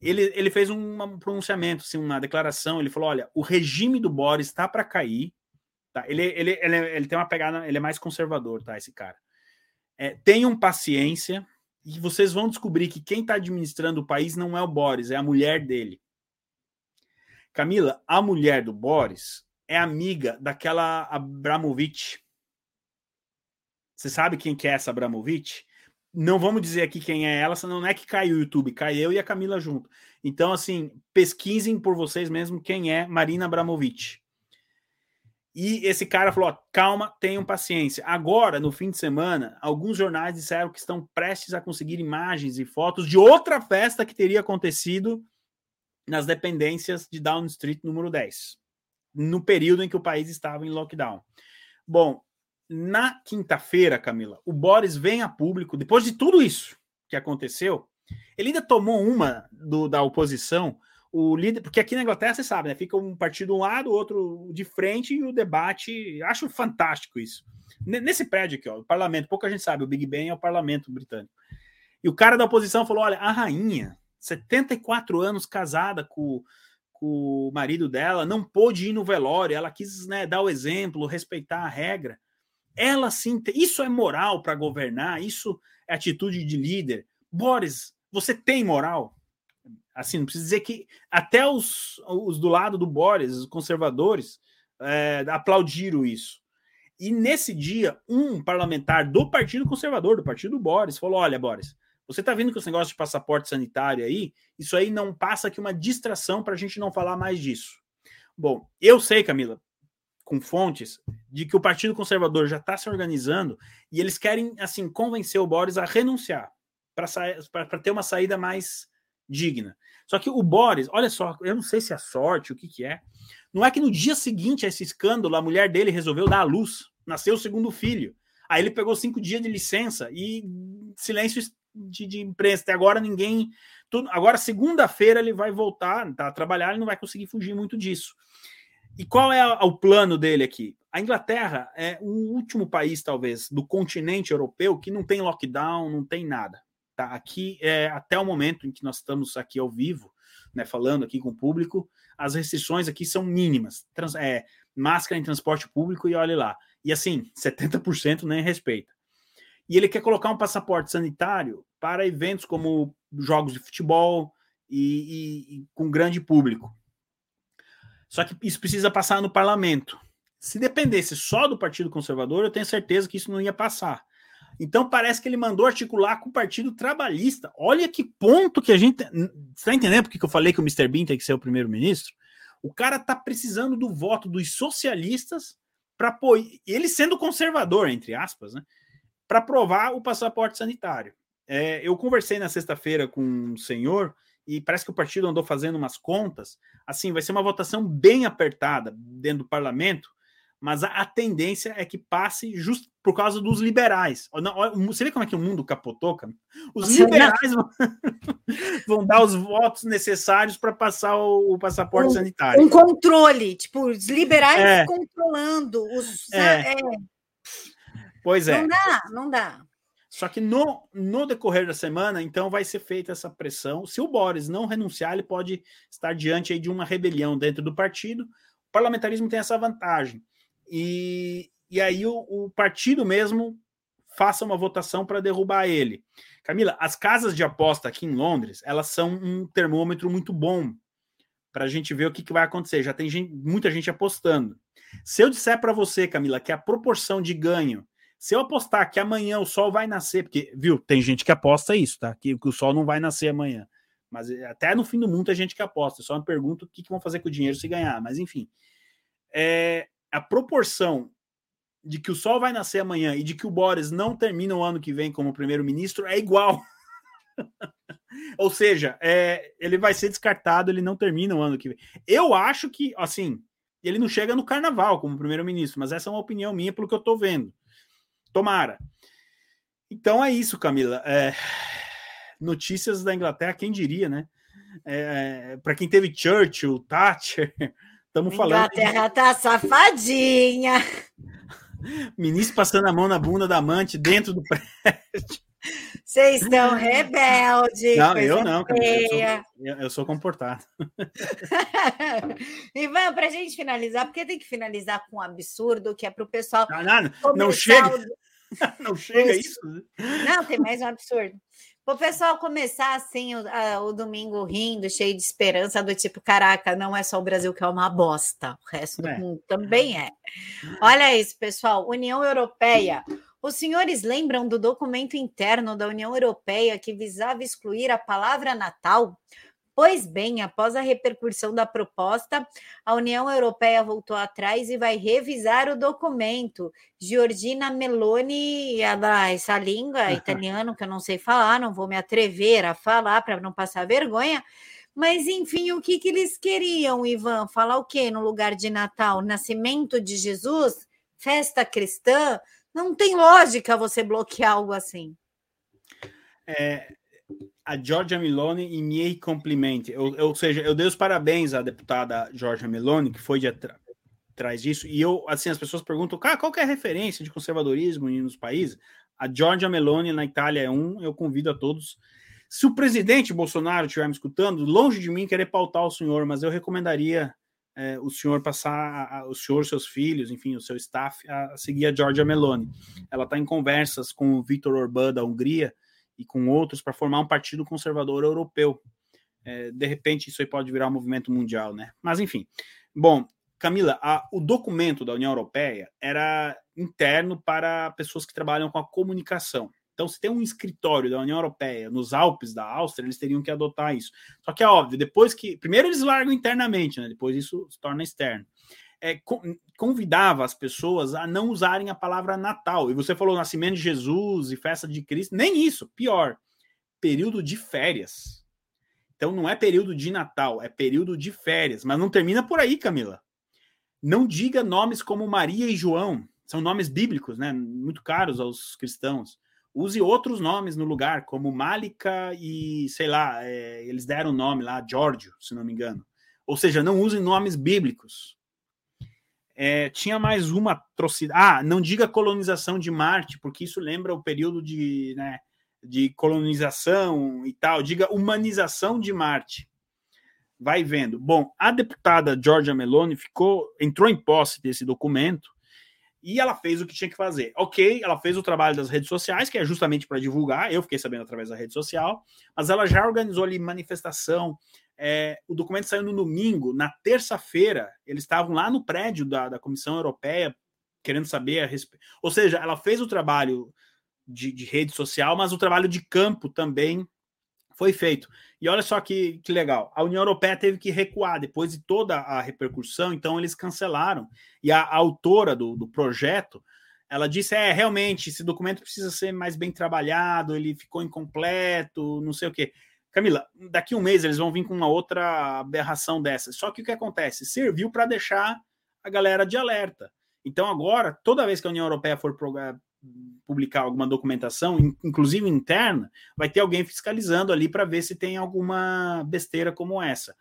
ele, ele fez um pronunciamento, assim, uma declaração. Ele falou: olha, o regime do Boris está para cair. Tá? Ele, ele, ele, ele tem uma pegada, ele é mais conservador, tá? Esse cara. É, tenham paciência e vocês vão descobrir que quem está administrando o país não é o Boris, é a mulher dele. Camila, a mulher do Boris é amiga daquela Abramovich. Você sabe quem que é essa Abramovich? não vamos dizer aqui quem é ela, senão não é que caiu o YouTube, cai eu e a Camila junto. Então, assim, pesquisem por vocês mesmo quem é Marina Abramovic. E esse cara falou: ó, calma, tenham paciência. Agora, no fim de semana, alguns jornais disseram que estão prestes a conseguir imagens e fotos de outra festa que teria acontecido nas dependências de Down Street número 10, no período em que o país estava em lockdown. Bom, na quinta-feira, Camila, o Boris vem a público, depois de tudo isso que aconteceu, ele ainda tomou uma do, da oposição, o líder, porque aqui na Inglaterra você sabe, né? Fica um partido um lado, outro de frente, e o debate. Acho fantástico isso. Nesse prédio aqui, ó, o parlamento, pouca gente sabe, o Big Ben é o parlamento britânico. E o cara da oposição falou: olha, a rainha, 74 anos casada com, com o marido dela, não pôde ir no velório, ela quis né, dar o exemplo, respeitar a regra. Ela sim, isso é moral para governar, isso é atitude de líder. Boris, você tem moral? Assim, não precisa dizer que até os, os do lado do Boris, os conservadores, é, aplaudiram isso. E nesse dia, um parlamentar do Partido Conservador, do Partido Boris, falou: Olha, Boris, você está vendo que esse negócio de passaporte sanitário aí, isso aí não passa que uma distração para a gente não falar mais disso. Bom, eu sei, Camila, com fontes, de que o Partido Conservador já está se organizando e eles querem, assim, convencer o Boris a renunciar para ter uma saída mais digna. Só que o Boris, olha só, eu não sei se é sorte, o que, que é. Não é que no dia seguinte a esse escândalo, a mulher dele resolveu dar à luz, nasceu o segundo filho. Aí ele pegou cinco dias de licença e silêncio de, de imprensa. Até agora ninguém. Tudo, agora, segunda-feira, ele vai voltar tá, a trabalhar, ele não vai conseguir fugir muito disso. E qual é a, o plano dele aqui? A Inglaterra é o último país, talvez, do continente europeu que não tem lockdown, não tem nada. Tá? Aqui, é, até o momento em que nós estamos aqui ao vivo, né, falando aqui com o público, as restrições aqui são mínimas. Trans, é, máscara em transporte público e olhe lá. E assim, 70% nem respeita. E ele quer colocar um passaporte sanitário para eventos como jogos de futebol e, e, e com grande público. Só que isso precisa passar no parlamento. Se dependesse só do Partido Conservador, eu tenho certeza que isso não ia passar. Então parece que ele mandou articular com o Partido Trabalhista. Olha que ponto que a gente. Você está entendendo porque que eu falei que o Mr. Bean tem que ser o primeiro-ministro? O cara está precisando do voto dos socialistas para apoiar. Ele sendo conservador, entre aspas, né? Para aprovar o passaporte sanitário. É, eu conversei na sexta-feira com um senhor e parece que o partido andou fazendo umas contas. Assim, vai ser uma votação bem apertada dentro do parlamento mas a, a, tendência é que passe justo por causa dos liberais. Você vê como é que o mundo capotou, cara? Os Nossa, liberais vão, vão, dar os votos necessários para passar o, o passaporte um, sanitário. Um controle, tipo, os liberais é. controlando os. É. É. Pois é. Não dá, não dá. Só que no, no decorrer da semana, então, vai ser feita essa pressão. Se o Boris não renunciar, ele pode estar diante aí de uma rebelião dentro do partido. O parlamentarismo tem essa vantagem e, e aí o, o partido mesmo faça uma votação para derrubar ele. Camila, as casas de aposta aqui em Londres, elas são um termômetro muito bom para a gente ver o que, que vai acontecer. Já tem gente, muita gente apostando. Se eu disser para você, Camila, que a proporção de ganho, se eu apostar que amanhã o sol vai nascer, porque, viu, tem gente que aposta isso, tá? Que, que o sol não vai nascer amanhã. Mas eh, até no fim do mundo tem gente que aposta. Só me pergunto o que, que vão fazer com o dinheiro se ganhar. Mas enfim. É, a proporção de que o Sol vai nascer amanhã e de que o Boris não termina o ano que vem como primeiro-ministro é igual. Ou seja, é, ele vai ser descartado, ele não termina o ano que vem. Eu acho que, assim, ele não chega no carnaval como primeiro-ministro, mas essa é uma opinião minha pelo que eu estou vendo. Tomara. Então é isso, Camila. É, notícias da Inglaterra, quem diria, né? É, Para quem teve Churchill, Thatcher, Estamos falando. A terra tá safadinha. Ministro passando a mão na bunda da amante dentro do prédio. Vocês estão rebeldes. Não, eu não, cara. Eu sou, eu sou comportado. Ivan, para a gente finalizar, porque tem que finalizar com um absurdo que é para o pessoal. Não, não, não chega. O... Não chega isso. Não, tem mais um absurdo. O pessoal começar assim o, a, o, domingo rindo, cheio de esperança, do tipo, caraca, não é só o Brasil que é uma bosta, o resto do é. mundo também é. Olha isso, pessoal. União Europeia. Os senhores lembram do documento interno da União Europeia que visava excluir a palavra Natal? Pois bem, após a repercussão da proposta, a União Europeia voltou atrás e vai revisar o documento. Giorgina Meloni, essa língua italiana que eu não sei falar, não vou me atrever a falar para não passar vergonha. Mas, enfim, o que, que eles queriam, Ivan? Falar o quê no lugar de Natal? Nascimento de Jesus? festa cristã, não tem lógica você bloquear algo assim. É, a Giorgia Meloni e me cumprimente. Ou, seja, eu dei os parabéns à deputada Giorgia Meloni, que foi de atrás disso, e eu, assim, as pessoas perguntam, cara, qual é a referência de conservadorismo nos países? A Giorgia Meloni na Itália é um, eu convido a todos. Se o presidente Bolsonaro estiver me escutando, longe de mim querer pautar o senhor, mas eu recomendaria é, o senhor passar, a, o senhor, seus filhos, enfim, o seu staff, a, seguir a Giorgia Meloni. Ela está em conversas com o Viktor Orbán da Hungria e com outros para formar um partido conservador europeu. É, de repente, isso aí pode virar um movimento mundial, né? Mas, enfim. Bom, Camila, a, o documento da União Europeia era interno para pessoas que trabalham com a comunicação. Então, se tem um escritório da União Europeia nos Alpes da Áustria, eles teriam que adotar isso. Só que é óbvio, depois que. Primeiro eles largam internamente, né? Depois isso se torna externo. É, convidava as pessoas a não usarem a palavra Natal. E você falou nascimento de Jesus e festa de Cristo. Nem isso, pior. Período de férias. Então não é período de Natal, é período de férias. Mas não termina por aí, Camila. Não diga nomes como Maria e João, são nomes bíblicos, né? Muito caros aos cristãos. Use outros nomes no lugar, como Malika e, sei lá, é, eles deram o nome lá, Giorgio, se não me engano. Ou seja, não usem nomes bíblicos. É, tinha mais uma atrocidade. Ah, não diga colonização de Marte, porque isso lembra o período de, né, de colonização e tal. Diga humanização de Marte vai vendo. Bom, a deputada Georgia Meloni ficou, entrou em posse desse documento e ela fez o que tinha que fazer. Ok, ela fez o trabalho das redes sociais, que é justamente para divulgar, eu fiquei sabendo através da rede social, mas ela já organizou ali manifestação. É, o documento saiu no domingo, na terça-feira, eles estavam lá no prédio da, da Comissão Europeia, querendo saber a respeito. Ou seja, ela fez o trabalho de, de rede social, mas o trabalho de campo também foi feito. E olha só que, que legal, a União Europeia teve que recuar depois de toda a repercussão, então eles cancelaram. E a, a autora do, do projeto, ela disse: é, realmente, esse documento precisa ser mais bem trabalhado, ele ficou incompleto, não sei o quê. Camila, daqui um mês eles vão vir com uma outra aberração dessa. Só que o que acontece? Serviu para deixar a galera de alerta. Então, agora, toda vez que a União Europeia for publicar alguma documentação, inclusive interna, vai ter alguém fiscalizando ali para ver se tem alguma besteira como essa.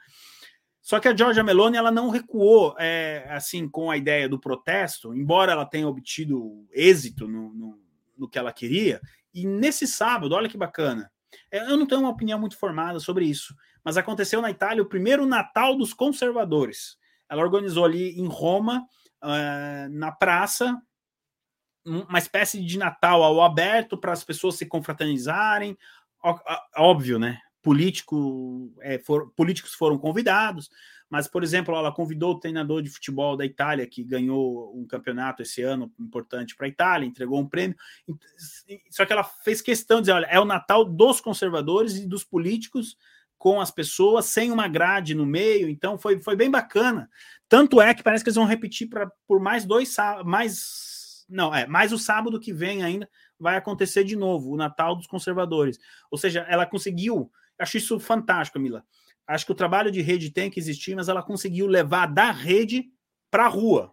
Só que a Giorgia Meloni ela não recuou é, assim com a ideia do protesto, embora ela tenha obtido êxito no, no, no que ela queria. E nesse sábado, olha que bacana. É, eu não tenho uma opinião muito formada sobre isso, mas aconteceu na Itália o primeiro Natal dos conservadores. Ela organizou ali em Roma, uh, na praça, uma espécie de Natal ao aberto para as pessoas se confraternizarem. Óbvio, né? Político, é, for, políticos foram convidados, mas, por exemplo, ela convidou o treinador de futebol da Itália, que ganhou um campeonato esse ano importante para a Itália, entregou um prêmio. Só que ela fez questão de dizer: olha, é o Natal dos conservadores e dos políticos com as pessoas, sem uma grade no meio, então foi, foi bem bacana. Tanto é que parece que eles vão repetir pra, por mais dois mais não, é, mas o sábado que vem ainda vai acontecer de novo, o Natal dos Conservadores. Ou seja, ela conseguiu, acho isso fantástico, Mila. Acho que o trabalho de rede tem que existir, mas ela conseguiu levar da rede para a rua.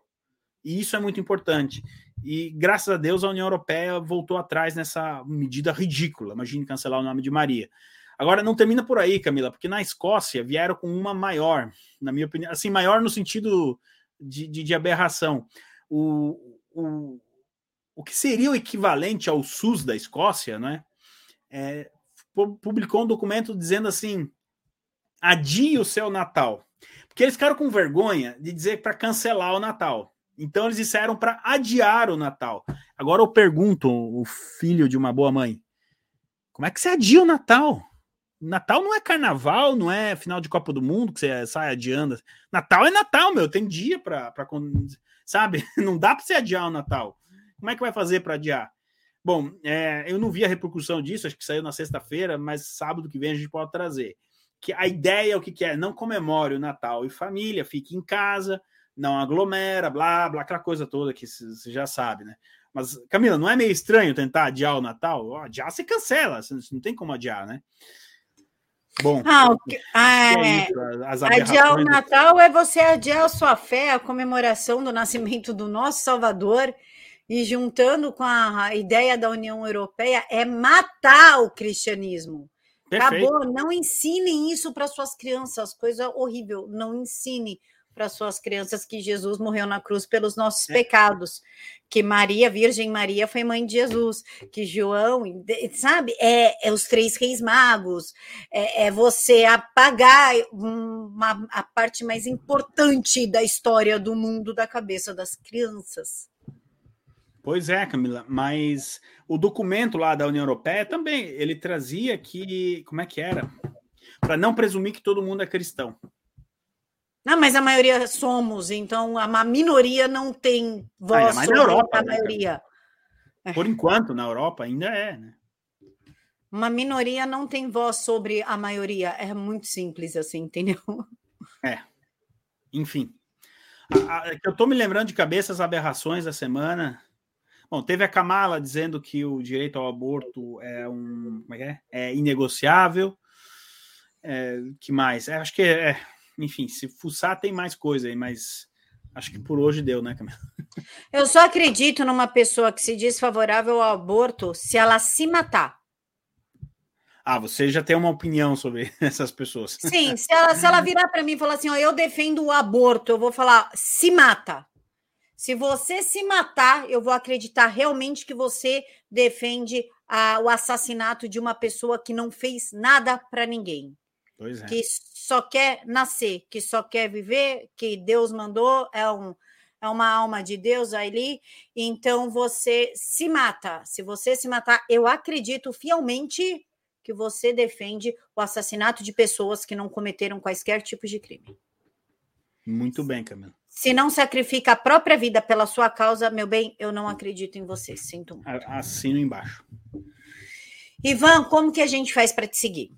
E isso é muito importante. E graças a Deus a União Europeia voltou atrás nessa medida ridícula. Imagine cancelar o nome de Maria. Agora não termina por aí, Camila, porque na Escócia vieram com uma maior, na minha opinião, assim, maior no sentido de, de, de aberração. O, o, o que seria o equivalente ao SUS da Escócia, né? É, publicou um documento dizendo assim: adie o seu Natal. Porque eles ficaram com vergonha de dizer para cancelar o Natal. Então eles disseram para adiar o Natal. Agora eu pergunto, o filho de uma boa mãe, como é que você adia o Natal? Natal não é carnaval, não é final de Copa do Mundo que você sai adiando. Natal é Natal, meu, tem dia para sabe? Não dá para você adiar o Natal. Como é que vai fazer para adiar? Bom, é, eu não vi a repercussão disso, acho que saiu na sexta-feira, mas sábado que vem a gente pode trazer. Que a ideia é o que, que é? Não comemore o Natal e família, fique em casa, não aglomera, blá, blá, aquela coisa toda que você já sabe, né? Mas, Camila, não é meio estranho tentar adiar o Natal? Adiar você cancela, você não tem como adiar, né? Bom, Ah, ah, é é. Adiar o. Natal é você adiar a sua fé, a comemoração do nascimento do nosso Salvador e juntando com a a ideia da União Europeia é matar o cristianismo. Perfeito. Acabou, não ensinem isso para suas crianças, coisa horrível. Não ensine para suas crianças que Jesus morreu na cruz pelos nossos É. pecados, que Maria, Virgem Maria, foi mãe de Jesus, que João, sabe, é, é os três reis magos, é, é você apagar uma, a parte mais importante da história do mundo da cabeça das crianças. Pois é, Camila, mas o documento lá da União Europeia também, ele trazia que, como é que era? Para não presumir que todo mundo é cristão. Não, mas a maioria somos, então a minoria não tem voz ainda mais na sobre Europa, a né, maioria. É. Por enquanto, na Europa ainda é, né? Uma minoria não tem voz sobre a maioria. É muito simples assim, entendeu? Enfim. A- a- é eu tô me lembrando de cabeça as aberrações da semana. Bom, teve a Kamala dizendo que o direito ao aborto é um. Como é que é? É inegociável. É, que mais? É, acho que é. Enfim, se fuçar tem mais coisa aí, mas acho que por hoje deu, né, Camila? Eu só acredito numa pessoa que se diz favorável ao aborto se ela se matar. Ah, você já tem uma opinião sobre essas pessoas. Sim, se ela, se ela virar para mim e falar assim, ó, eu defendo o aborto, eu vou falar, se mata. Se você se matar, eu vou acreditar realmente que você defende ah, o assassinato de uma pessoa que não fez nada para ninguém. É. que só quer nascer, que só quer viver, que Deus mandou, é, um, é uma alma de Deus ali, então você se mata. Se você se matar, eu acredito fielmente que você defende o assassinato de pessoas que não cometeram quaisquer tipos de crime. Muito bem, Camila. Se não sacrifica a própria vida pela sua causa, meu bem, eu não acredito em você. Sinto muito. Assino embaixo. Ivan, como que a gente faz para te seguir?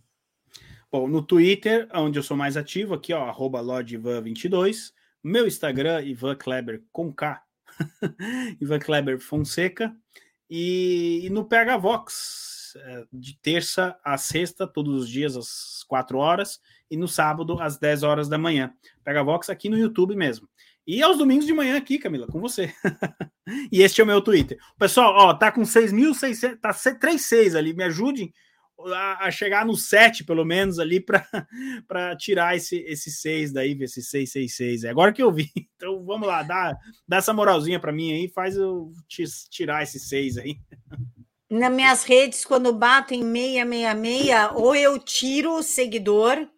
Bom, no Twitter, onde eu sou mais ativo, aqui, ó, arroba LordIvan22. Meu Instagram, Ivan Kleber com K. Ivan Kleber Fonseca. E, e no PH Vox, é, de terça a sexta, todos os dias, às 4 horas. E no sábado, às 10 horas da manhã. PH Vox aqui no YouTube mesmo. E aos domingos de manhã aqui, Camila, com você. e este é o meu Twitter. Pessoal, ó, tá com 6.600, tá 3.600 ali, me ajudem a, a chegar no 7, pelo menos, ali, para tirar esse, esse 6 daí, esse 666. É agora que eu vi. Então vamos lá, dá, dá essa moralzinha para mim aí, faz eu ti- tirar esse 6 aí. Nas minhas redes, quando batem 666, ou eu tiro o seguidor,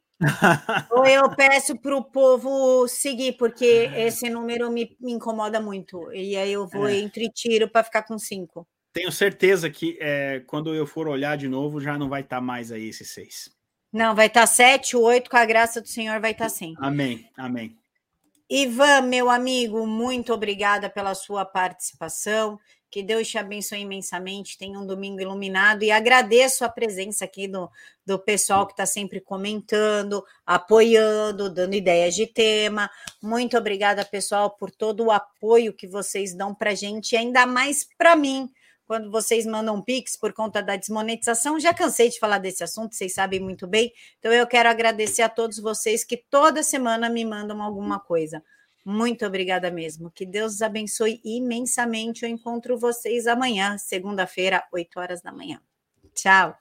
ou eu peço para o povo seguir, porque esse número me, me incomoda muito. E aí eu vou É. entre tiro para ficar com cinco. Tenho certeza que é, quando eu for olhar de novo, já não vai estar mais aí esse 6. Não, vai estar sete, oito, com a graça do Senhor vai estar sim. Amém, amém. Ivan, meu amigo, muito obrigada pela sua participação. Que Deus te abençoe imensamente. Tenha um domingo iluminado e agradeço a presença aqui do, do pessoal que está sempre comentando, apoiando, dando ideias de tema. Muito obrigada, pessoal, por todo o apoio que vocês dão para a gente, e ainda mais para mim. Quando vocês mandam Pix por conta da desmonetização, já cansei de falar desse assunto, vocês sabem muito bem. Então, eu quero agradecer a todos vocês que toda semana me mandam alguma coisa. Muito obrigada mesmo. Que Deus os abençoe imensamente. Eu encontro vocês amanhã, segunda-feira, 8 horas da manhã. Tchau.